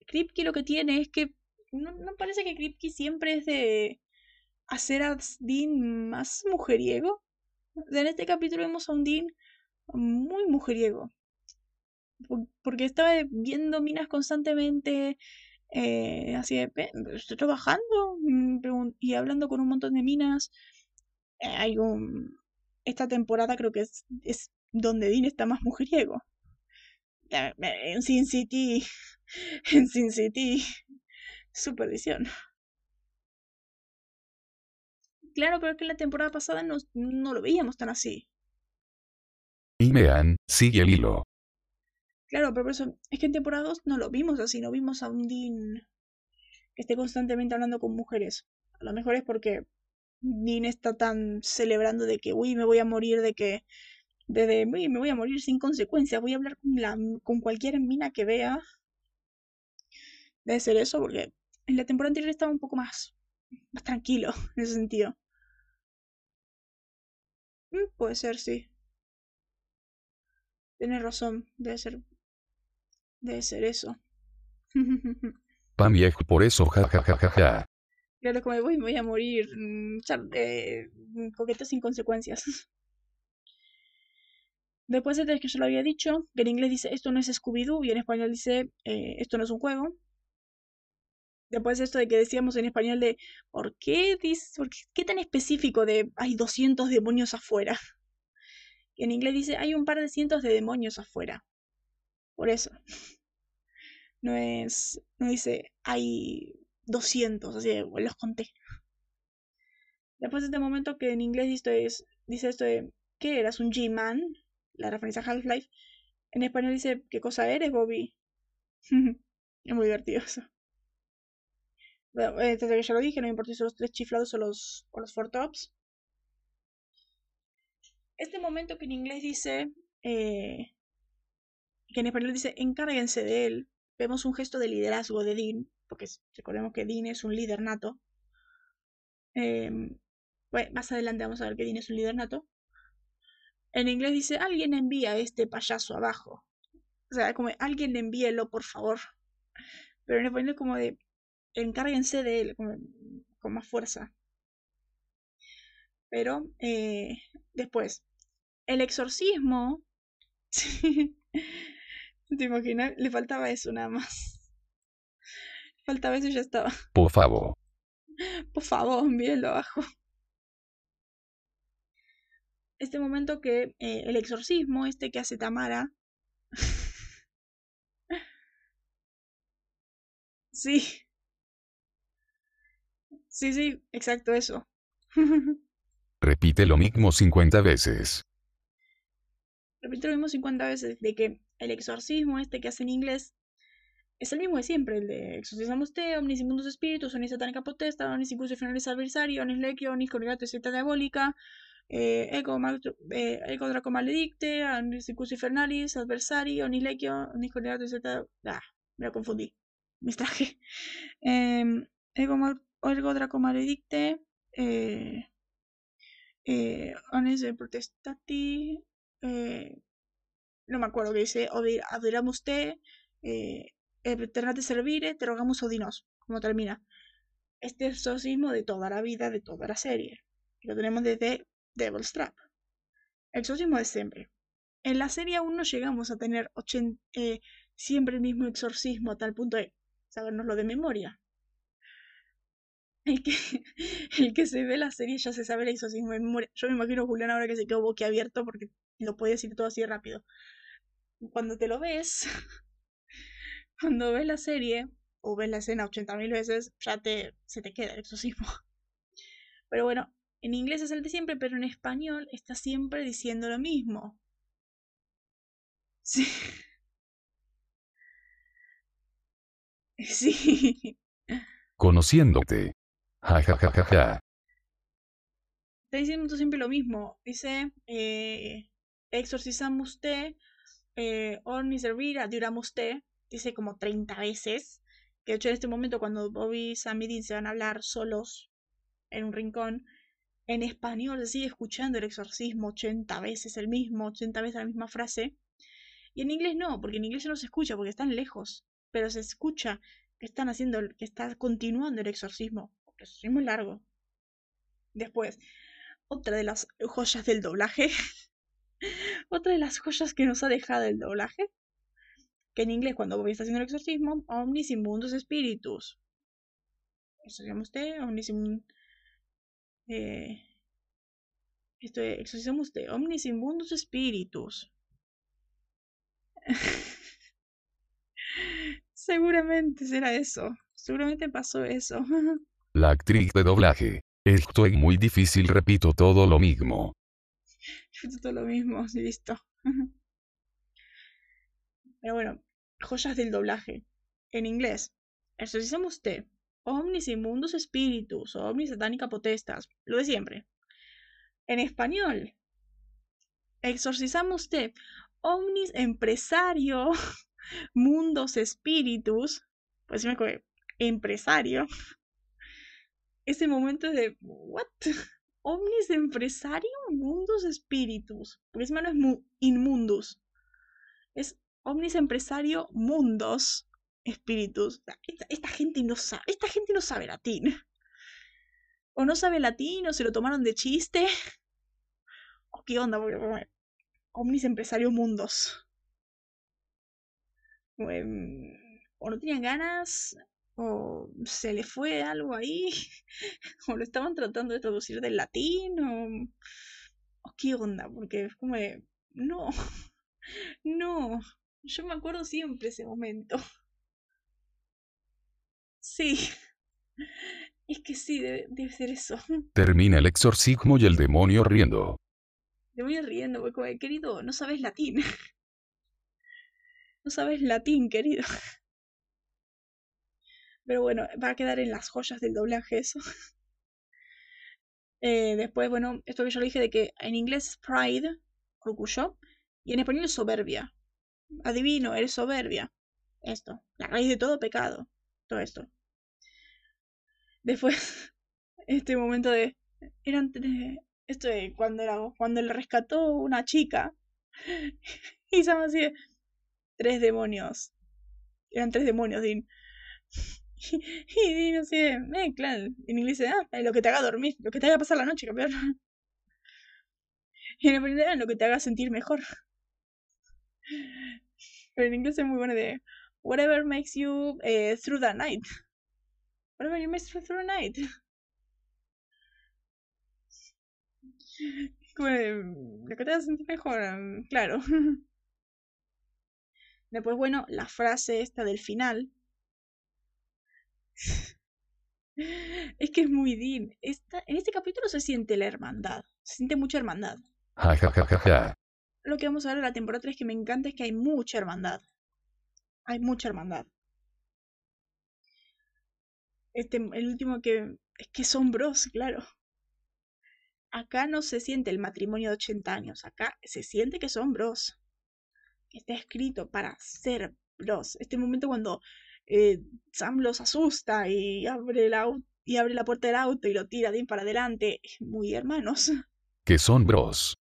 [SPEAKER 1] Kripke lo que tiene es que no, no parece que Kripke siempre es de hacer a Dean más mujeriego. En este capítulo vemos a un Dean muy mujeriego. Porque estaba viendo minas constantemente, eh, así de, estoy trabajando mm, y hablando con un montón de minas. Eh, hay un... Esta temporada creo que es, es donde Dean está más mujeriego. Eh, en Sin City, [laughs] en Sin City, su. Claro, pero es que en la temporada pasada no, no lo veíamos tan así.
[SPEAKER 2] Y Mean, sigue el hilo.
[SPEAKER 1] Claro, pero por eso es que en temporada 2 no lo vimos así, no vimos a un Dean que esté constantemente hablando con mujeres. A lo mejor es porque Dean está tan celebrando de que, uy, me voy a morir, de que, de, uy, me voy a morir sin consecuencias, voy a hablar con, la, con cualquier mina que vea. Debe ser eso, porque en la temporada anterior estaba un poco más, más tranquilo [laughs] en ese sentido. Mm, puede ser, sí. Tienes razón, debe ser. Debe ser eso. [laughs]
[SPEAKER 2] Pam viejo, por eso, ja ja ja ja.
[SPEAKER 1] Claro, como voy, me voy a morir. Mm, eh, mm, coquetas sin consecuencias. [laughs] Después este que yo lo había dicho, que en inglés dice esto no es Scooby-Doo y en español dice eh, esto no es un juego. Después esto de que decíamos en español de ¿por qué, dice, por qué, tan específico de hay 200 demonios afuera? Y en inglés dice hay un par de cientos de demonios afuera. Por eso. No es, no dice hay 200, así los conté. Después de este momento que en inglés dice, es, dice esto de ¿qué eras? ¿Un G-Man? La referencia a Half-Life. En español dice ¿qué cosa eres, Bobby? [laughs] es muy divertido eso. Eh, desde que ya lo dije, no importa si son los tres chiflados o los, o los four tops. Este momento que en inglés dice, eh, que en español dice, encárguense de él, vemos un gesto de liderazgo de Dean, porque recordemos que Dean es un líder nato. Em, bueno, más adelante vamos a ver que Dean es un líder nato. En inglés dice, alguien envía a este payaso abajo. O sea, como alguien envíelo, por favor. Pero en español como de, encárguense de él con, más fuerza. Pero eh, después, el exorcismo. [laughs] ¿Te imaginas? Le faltaba eso nada más. Faltaba eso y ya estaba.
[SPEAKER 2] Por favor.
[SPEAKER 1] Por favor, envíenlo abajo. Este momento que eh, el exorcismo, este que hace Tamara. [laughs] sí. Sí, sí, exacto eso. [laughs]
[SPEAKER 2] Repite lo mismo 50 veces.
[SPEAKER 1] Repite lo mismo 50 veces de que el exorcismo este que hace en inglés es el mismo de siempre, el de exorcizamos te, omnis immundos espíritus, omnis satánica potesta, omnis incursus finalis adversario, omnis lequio, omnis congregato y diabólica, eh, ego, eh, ego draco maledicte, omnis incursus infernalis adversario, omnis lequio, omnis congregato y Ah, me lo confundí. Me extraje. Eh, ego, Olgo Draco Maledicte, eh, eh, Ones de Protestati, eh, no me acuerdo qué dice, adoramos te, eh, servire, te rogamos odinos, como termina. Este es el de toda la vida, de toda la serie. Lo tenemos desde Devil's Trap. Exorcismo de siempre. En la serie aún no llegamos a tener eh, siempre el mismo exorcismo a tal punto de sabernoslo de memoria. El que, [laughs] el que se ve la serie ya se sabe el exorcismo de memoria. Yo me imagino a Julián ahora que se quedó boquiabierto porque lo puede decir todo así rápido. Cuando te lo ves, [laughs] cuando ves la serie o ves la escena 80.000 veces, ya te, se te queda el exorcismo. [laughs] Pero bueno, en inglés es el de siempre, pero en español está siempre diciendo lo mismo. Sí. Sí.
[SPEAKER 2] Conociéndote. Ja,
[SPEAKER 1] Está diciendo siempre lo mismo. Dice, eh, exorcizamos usted, eh, orni servir, duramos usted. Dice como 30 veces. Que de hecho en este momento cuando Bobby y Sam se van a hablar solos en un rincón, en español se sigue escuchando el exorcismo 80 veces el mismo, 80 veces la misma frase. Y en inglés no, porque en inglés no se escucha porque están lejos, pero se escucha que están haciendo, que está continuando el exorcismo es muy largo. Después, otra de las joyas del doblaje. [laughs] otra de las joyas que nos ha dejado el doblaje. Que en inglés, cuando Bobby está haciendo el exorcismo, omnis immundus spiritus. Eso usted. Eh, esto es, exorcizamos usted, omnis immundus spiritus. [laughs] Seguramente será eso. Seguramente pasó eso. [laughs]
[SPEAKER 2] La actriz de doblaje. Esto es muy difícil, repito todo lo mismo.
[SPEAKER 1] Repito [laughs] todo lo mismo, listo. [laughs] Pero bueno, joyas del doblaje. En inglés, exorcizamos usted. Omnis immundus spiritus, omnis satánica potestas, lo de siempre. En español, exorcizamos usted. Omnis empresario, [laughs] mundos espíritus, pues me empresario, ese momento de, ¿what? [laughs] Omnis empresario, mundos espíritus. Porque ese no es inmundos. Es omnis empresario, mundos espíritus. Esta, gente no sabe, esta gente no sabe latín. O no sabe latín, o se lo tomaron de chiste. O qué onda, Omnis Empresario Mundos. Em, o no tenían ganas, o se le fue algo ahí, [laughs] o lo estaban tratando de traducir del latín, o, qué onda, porque es como de, no, [laughs] no, yo me acuerdo siempre ese momento. Sí, [laughs] es que sí, debe, debe ser eso.
[SPEAKER 2] Termina el exorcismo y el demonio riendo.
[SPEAKER 1] Demonio riendo, porque querido, no sabes latín. No sabes latín, querido. Pero bueno, va a quedar en las joyas del doblaje eso. [laughs] Eh, después, bueno, esto que yo le dije de que en inglés pride, orgullo, y en español es soberbia. Adivino, eres soberbia. Esto, la raíz de todo pecado. Todo esto. Después, [laughs] este momento de. Eran Esto de cuando, era, cuando le rescató una chica. [laughs] y se así Tres demonios. Eran tres demonios, Din. [laughs] Y, Din así claro. En inglés ah, lo que te haga dormir. Lo que te haga pasar la noche, campeón. [laughs] Y en ah, lo que te haga sentir mejor. Pero en inglés es muy bueno de. Whatever makes you eh, through the night. Whatever you makes through the night. [laughs] lo que te haga sentir mejor, claro. Después, bueno, la frase esta del final. Es que es muy Dean. Esta, en este capítulo se siente la hermandad. Se siente mucha hermandad. Lo que vamos a ver en la temporada 3 que me encanta es que hay mucha hermandad. Hay mucha hermandad. Este, el último que. Es que son bros, claro. Acá no se siente el matrimonio de 80 años. Acá se siente que son bros está escrito para ser bros. Este momento cuando eh, Sam los asusta y abre, el y abre la puerta del auto y lo tira de para adelante. Muy hermanos. [laughs]
[SPEAKER 2] Que son bros.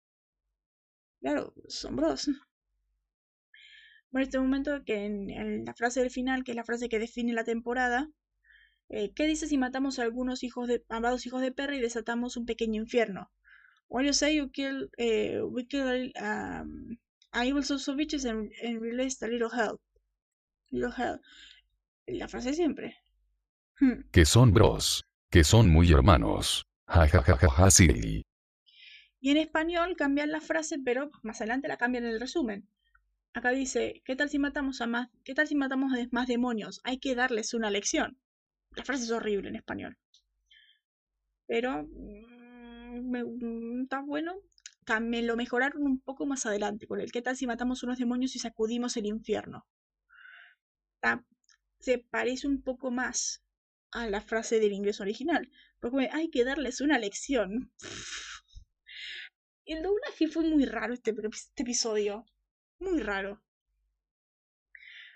[SPEAKER 1] Claro, son bros. Bueno, este momento que en, la frase del final, que es la frase que define la temporada, eh, ¿qué dice si matamos a algunos hijos de, amados hijos de perra y desatamos un pequeño infierno? What you say you kill, eh, we kill um, I will also bitches and, and release a little help. Little help. La frase siempre.
[SPEAKER 2] Hmm. Que son bros. Que son muy hermanos. Ja, ja, ja, ja, sí.
[SPEAKER 1] Y en español cambian la frase, pero más adelante la cambian en el resumen. Acá dice, ¿qué tal si matamos a más, qué tal si matamos a más demonios? Hay que darles una lección. La frase es horrible en español. Pero mm, me, mm, está bueno me lo mejoraron un poco más adelante con el qué tal si matamos unos demonios y sacudimos el infierno. Se parece un poco más a la frase del inglés original, porque hay que darles una lección. [laughs] El doblaje fue muy raro este, este episodio, muy raro.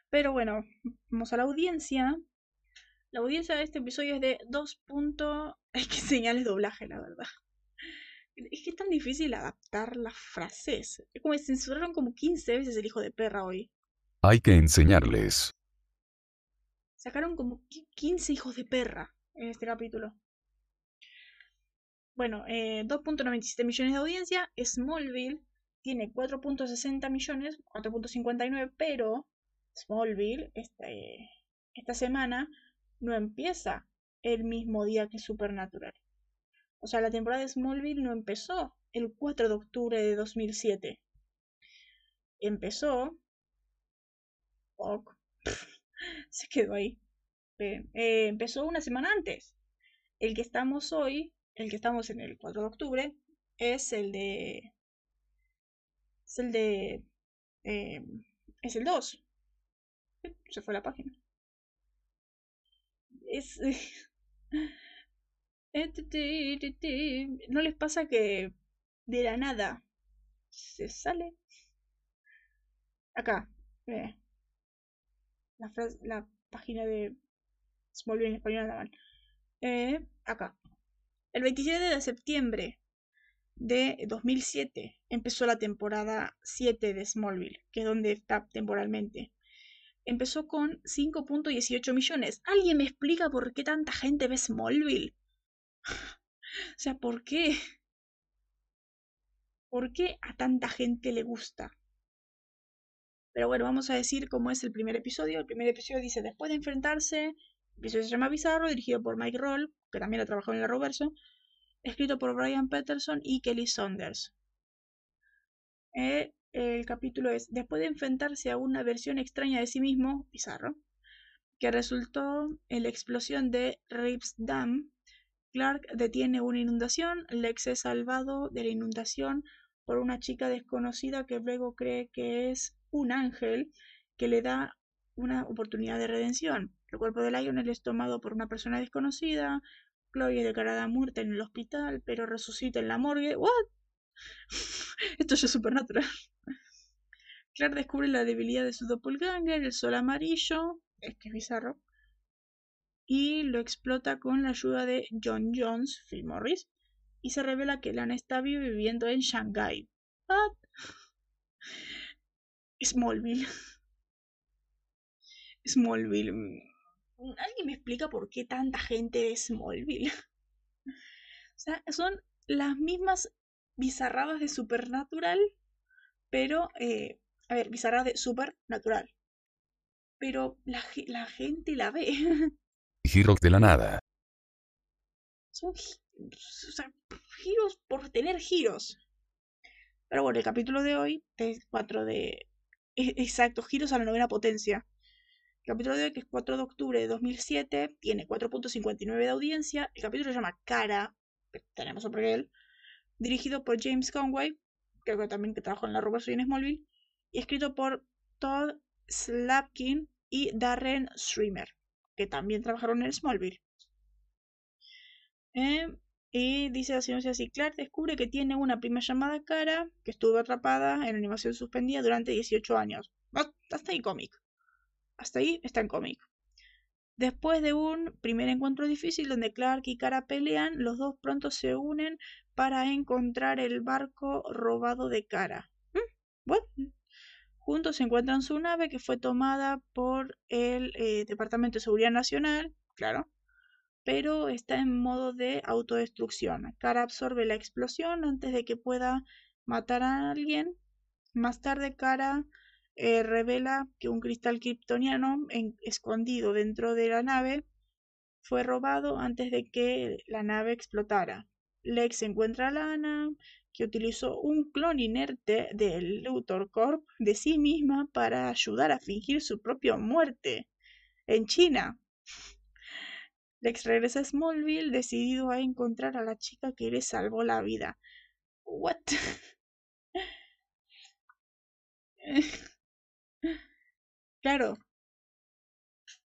[SPEAKER 1] Pero bueno, vamos a la audiencia. La audiencia de este episodio es de 2. Hay [laughs] que señales doblaje, la verdad. Es que es tan difícil adaptar las frases. Es como censuraron como 15 veces el hijo de perra hoy.
[SPEAKER 2] Hay que enseñarles.
[SPEAKER 1] Sacaron como 15 hijos de perra en este capítulo. Bueno, eh, 2.97 millones de audiencia. Smallville tiene 4.60 millones, 4.59, pero Smallville este, esta semana no empieza el mismo día que Supernatural. O sea, la temporada de Smallville no empezó el 4 de octubre de 2007. Empezó... [laughs] se quedó ahí. Eh, empezó una semana antes. El que estamos hoy, el que estamos en el 4 de octubre, es el de... Es el de... Eh, es el 2. Se fue la página. Es... [laughs] ¿No les pasa que de la nada se sale? Acá, La, la página de Smallville en español Eh, acá. El 27 de septiembre de 2007 empezó la temporada 7 de Smallville, que es donde está temporalmente. Empezó con 5.18 millones. ¿Alguien me explica por qué tanta gente ve Smallville? [laughs] O sea, ¿por qué? ¿Por qué a tanta gente le gusta? Pero bueno, vamos a decir cómo es el primer episodio. El primer episodio dice, después de enfrentarse, el episodio se llama Bizarro, dirigido por Mike Roll, que también ha trabajado en el Roverso, escrito por Brian Peterson y Kelly Saunders. Eh, el capítulo es, después de enfrentarse a una versión extraña de sí mismo, Bizarro, que resultó en la explosión de Rips Dam, Clark detiene una inundación, Lex es salvado de la inundación por una chica desconocida que luego cree que es un ángel que le da una oportunidad de redención. El cuerpo de Lionel es tomado por una persona desconocida, Chloe es declarada muerta en el hospital, pero resucita en la morgue. ¿What? [laughs] Esto ya es supernatural. Clark descubre la debilidad de su doppelganger, el sol amarillo, es que es bizarro, y lo explota con la ayuda de John Jones, Phil Morris, y se revela que Lana está viviendo en Shanghai. ¿What? Smallville. [laughs] Smallville. Mm, ¿Alguien me explica por qué tanta gente de Smallville? [laughs] o sea, son las mismas bizarradas de Supernatural, pero, eh, a ver, bizarradas de Supernatural. Pero la, la gente la ve. [laughs]
[SPEAKER 2] Giros de la nada.
[SPEAKER 1] Son o sea, giros por tener giros. Pero bueno, el capítulo de hoy es 4 de exacto, giros a la novena potencia. El capítulo de hoy, que es 4 de octubre de 2007, tiene 4.59 de audiencia. El capítulo se llama Cara, tenemos sobre él, dirigido por James Conway, que también que trabajó en la Robertson en Smallville, y escrito por Todd Slapkin y Darren Streamer, que también trabajaron en Smallville. Eh, y dice la señora así, Clark descubre que tiene una prima llamada Cara que estuvo atrapada en animación suspendida durante 18 años. Hasta ahí cómic. Hasta ahí está en cómic. Después de un primer encuentro difícil donde Clark y Cara pelean, los dos pronto se unen para encontrar el barco robado de Cara. ¿Mm? Juntos encuentran su nave que fue tomada por el eh, Departamento de Seguridad Nacional, claro, pero está en modo de autodestrucción. Cara absorbe la explosión antes de que pueda matar a alguien. Más tarde, Cara eh, revela que un cristal kryptoniano escondido dentro de la nave fue robado antes de que la nave explotara. Lex encuentra a Lana, que utilizó un clon inerte del Luthor Corp de sí misma para ayudar a fingir su propia muerte en China. Lex regresa a Smallville decidido a encontrar a la chica que le salvó la vida. What? [laughs] claro.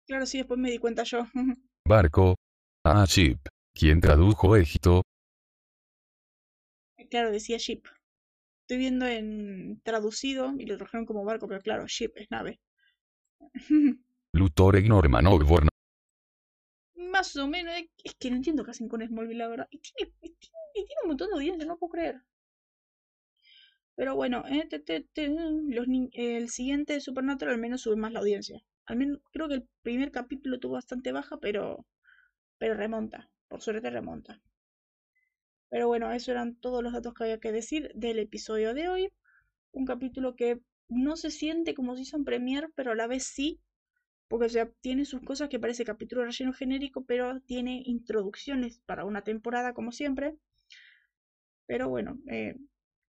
[SPEAKER 1] Claro, sí, después me di cuenta yo. [laughs]
[SPEAKER 2] Barco. Ah, ship. ¿Quién tradujo Egipto?
[SPEAKER 1] Claro, decía ship. Estoy viendo en traducido y lo trajeron como barco, pero claro, ship es nave. [laughs]
[SPEAKER 2] Luthor Norman
[SPEAKER 1] más o menos. Es que no entiendo qué hacen con Smallville, la verdad. Y tiene, tiene, un montón de audiencia, no puedo creer. Pero bueno, eh, el siguiente de Supernatural al menos sube más la audiencia. Al menos creo que el primer capítulo tuvo bastante baja, pero, pero remonta. Por suerte remonta. Pero bueno, eso eran todos los datos que había que decir del episodio de hoy. Un capítulo que no se siente como si son premier, pero a la vez sí, porque o sea, tiene sus cosas que parece capítulo relleno genérico, pero tiene introducciones para una temporada como siempre. Pero bueno, eh,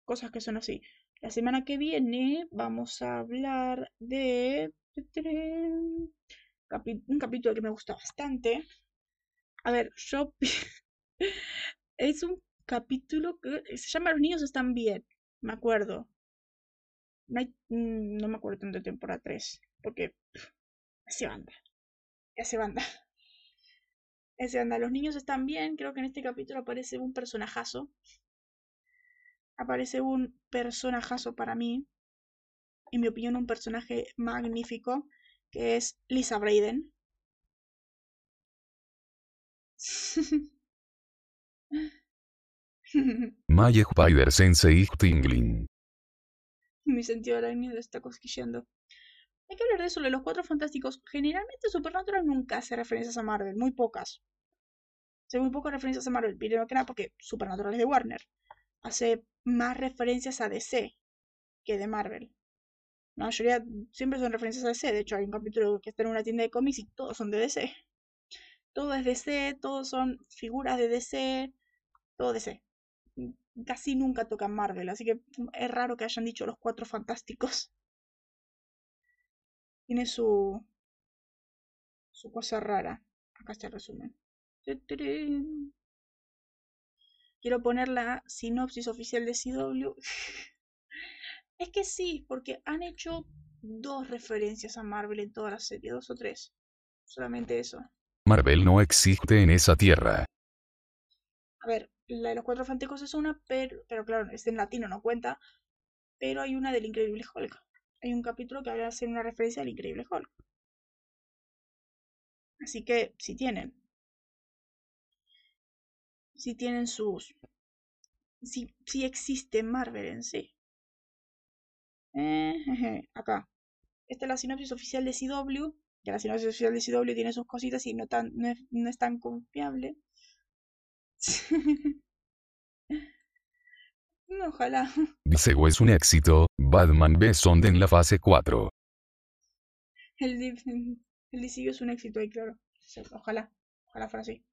[SPEAKER 1] cosas que son así. La semana que viene vamos a hablar de un capítulo que me gusta bastante. A ver, yo [laughs] es un capítulo que se llama Los niños están bien, me acuerdo. No, mm, no me acuerdo tanto de temporada 3, porque ese banda. Ese banda. Ese banda. Los niños están bien. Creo que en este capítulo aparece un personajazo. Aparece un personajazo para mí. En mi opinión, un personaje magnífico. Que es Lisa Braden. [laughs]
[SPEAKER 2] Maya Spider Sensei Tingling.
[SPEAKER 1] Mi sentido arácnido está cosquilleando. Hay que hablar de eso, de los cuatro fantásticos. Generalmente Supernatural nunca hace referencias a Marvel, muy pocas. Hace muy pocas referencias a Marvel, primero que nada porque Supernatural es de Warner. hace más referencias a DC que de Marvel. La mayoría siempre son referencias a DC. De hecho, hay un capítulo que está en una tienda de cómics y todos son de DC. Todo es DC, todos son figuras de DC, todo DC. Casi nunca tocan Marvel, así que es raro que hayan dicho los cuatro fantásticos. Tiene su. su cosa rara. Acá está el resumen. Quiero poner la sinopsis oficial de CW. [laughs] es que sí, porque han hecho dos referencias a Marvel en toda la serie, dos o tres. Solamente eso.
[SPEAKER 2] Marvel no existe en esa tierra.
[SPEAKER 1] A ver, la de los cuatro fantásticos es una, pero, pero claro, es en latino, no cuenta. Pero hay una del Increíble Hulk. Hay un capítulo que hace una referencia al Increíble Hulk. Así que, si tienen. Si tienen sus. Si, si existe Marvel en sí. Acá. Esta es la sinopsis oficial de CW. Que la sinopsis oficial de CW tiene sus cositas y no, tan, no, es, no es tan confiable. [laughs] Ojalá.
[SPEAKER 2] Visego es un éxito, Batman B. Sonde en la fase 4.
[SPEAKER 1] El, el DCU es un éxito ahí, claro. Ojalá, ojalá fuera así.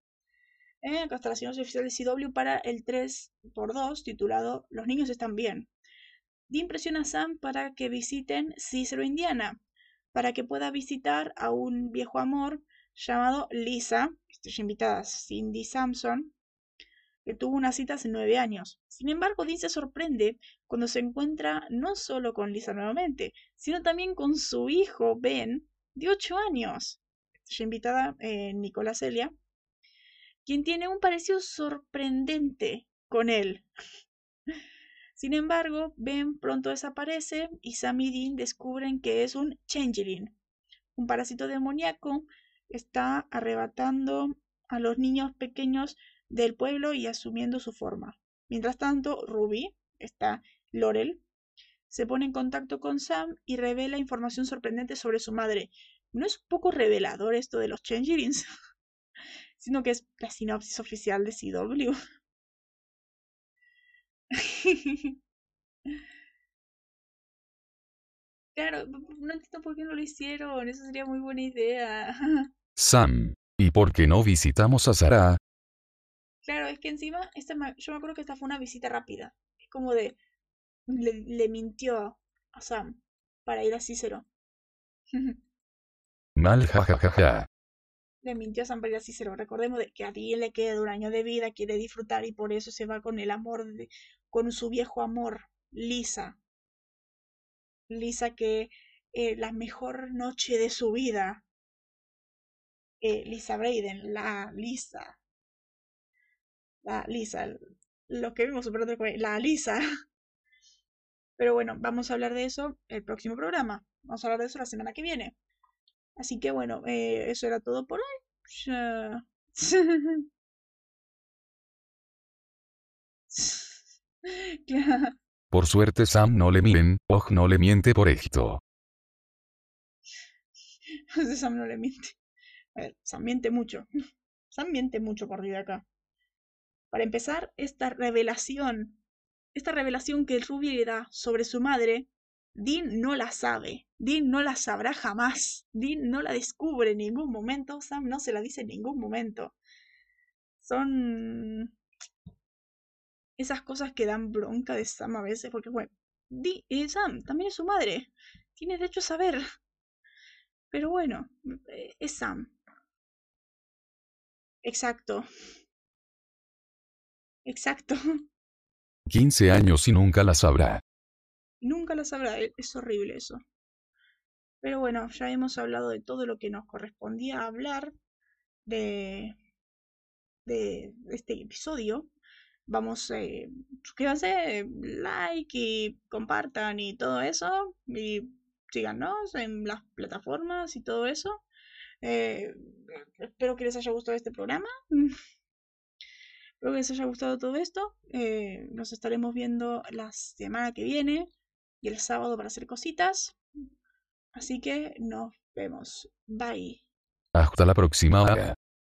[SPEAKER 1] Eh, acá está la sinopsis oficial de CW para el 3x2 titulado Los niños están bien. Dean presiona a Sam para que visiten Cicero, Indiana, para que pueda visitar a un viejo amor llamado Lisa, estrella invitada Cindy Sampson, que tuvo una cita hace nueve años. Sin embargo, Dean se sorprende cuando se encuentra no solo con Lisa nuevamente, sino también con su hijo Ben, de ocho años. Estrella invitada eh, Nicolás Celia, quien tiene un parecido sorprendente con él. [laughs] Sin embargo, Ben pronto desaparece y Sam y Dean descubren que es un changeling, un parásito demoníaco que está arrebatando a los niños pequeños del pueblo y asumiendo su forma. Mientras tanto, Ruby, está Laurel, se pone en contacto con Sam y revela información sorprendente sobre su madre. ¿No es un poco revelador esto de los changelings? [laughs] sino que es la sinopsis oficial de CW. [laughs] claro, no entiendo por qué no lo hicieron, eso sería muy buena idea. [laughs]
[SPEAKER 2] Sam, ¿y por qué no visitamos a Sara?
[SPEAKER 1] Claro, es que encima, esta, yo me acuerdo que esta fue una visita rápida. Es como de, le, le mintió a Sam para ir a Cícero. [laughs]
[SPEAKER 2] Mal jajajaja
[SPEAKER 1] le mintió a San Pedro Cicero. Recordemos de que a Dean le queda un año de vida, quiere disfrutar y por eso se va con el amor, de, con su viejo amor, Lisa. Lisa que eh, la mejor noche de su vida. Eh, Lisa Braden, la Lisa. La Lisa. Lo que vimos super la Lisa. Pero bueno, vamos a hablar de eso el próximo programa. Vamos a hablar de eso la semana que viene. Así que bueno, eh, eso era todo por hoy. [laughs]
[SPEAKER 2] Por suerte Sam no le mienten, Och no le miente por esto. [laughs]
[SPEAKER 1] Sam no le miente. A ver, Sam miente mucho. Sam miente mucho por de acá. Para empezar, esta revelación, esta revelación que Ruby le da sobre su madre, Dean no la sabe. Dean no la sabrá jamás. Dean no la descubre en ningún momento. Sam no se la dice en ningún momento. Son esas cosas que dan bronca de Sam a veces, porque bueno, y Sam también es su madre. Tiene derecho a saber. Pero bueno, eh, es Sam. Exacto. Exacto. [laughs]
[SPEAKER 2] 15 años y nunca la sabrá.
[SPEAKER 1] Nunca la sabrá, e, es horrible eso. Pero bueno, ya hemos hablado de todo lo que nos correspondía hablar de, de este episodio. Vamos, eh, suscríbanse, like y compartan y todo eso. Y síganos en las plataformas y todo eso. Eh, espero que les haya gustado este programa. [laughs] espero que les haya gustado todo esto. Eh, nos estaremos viendo la semana que viene y el sábado para hacer cositas. Así que nos vemos. Bye.
[SPEAKER 2] Hasta la próxima.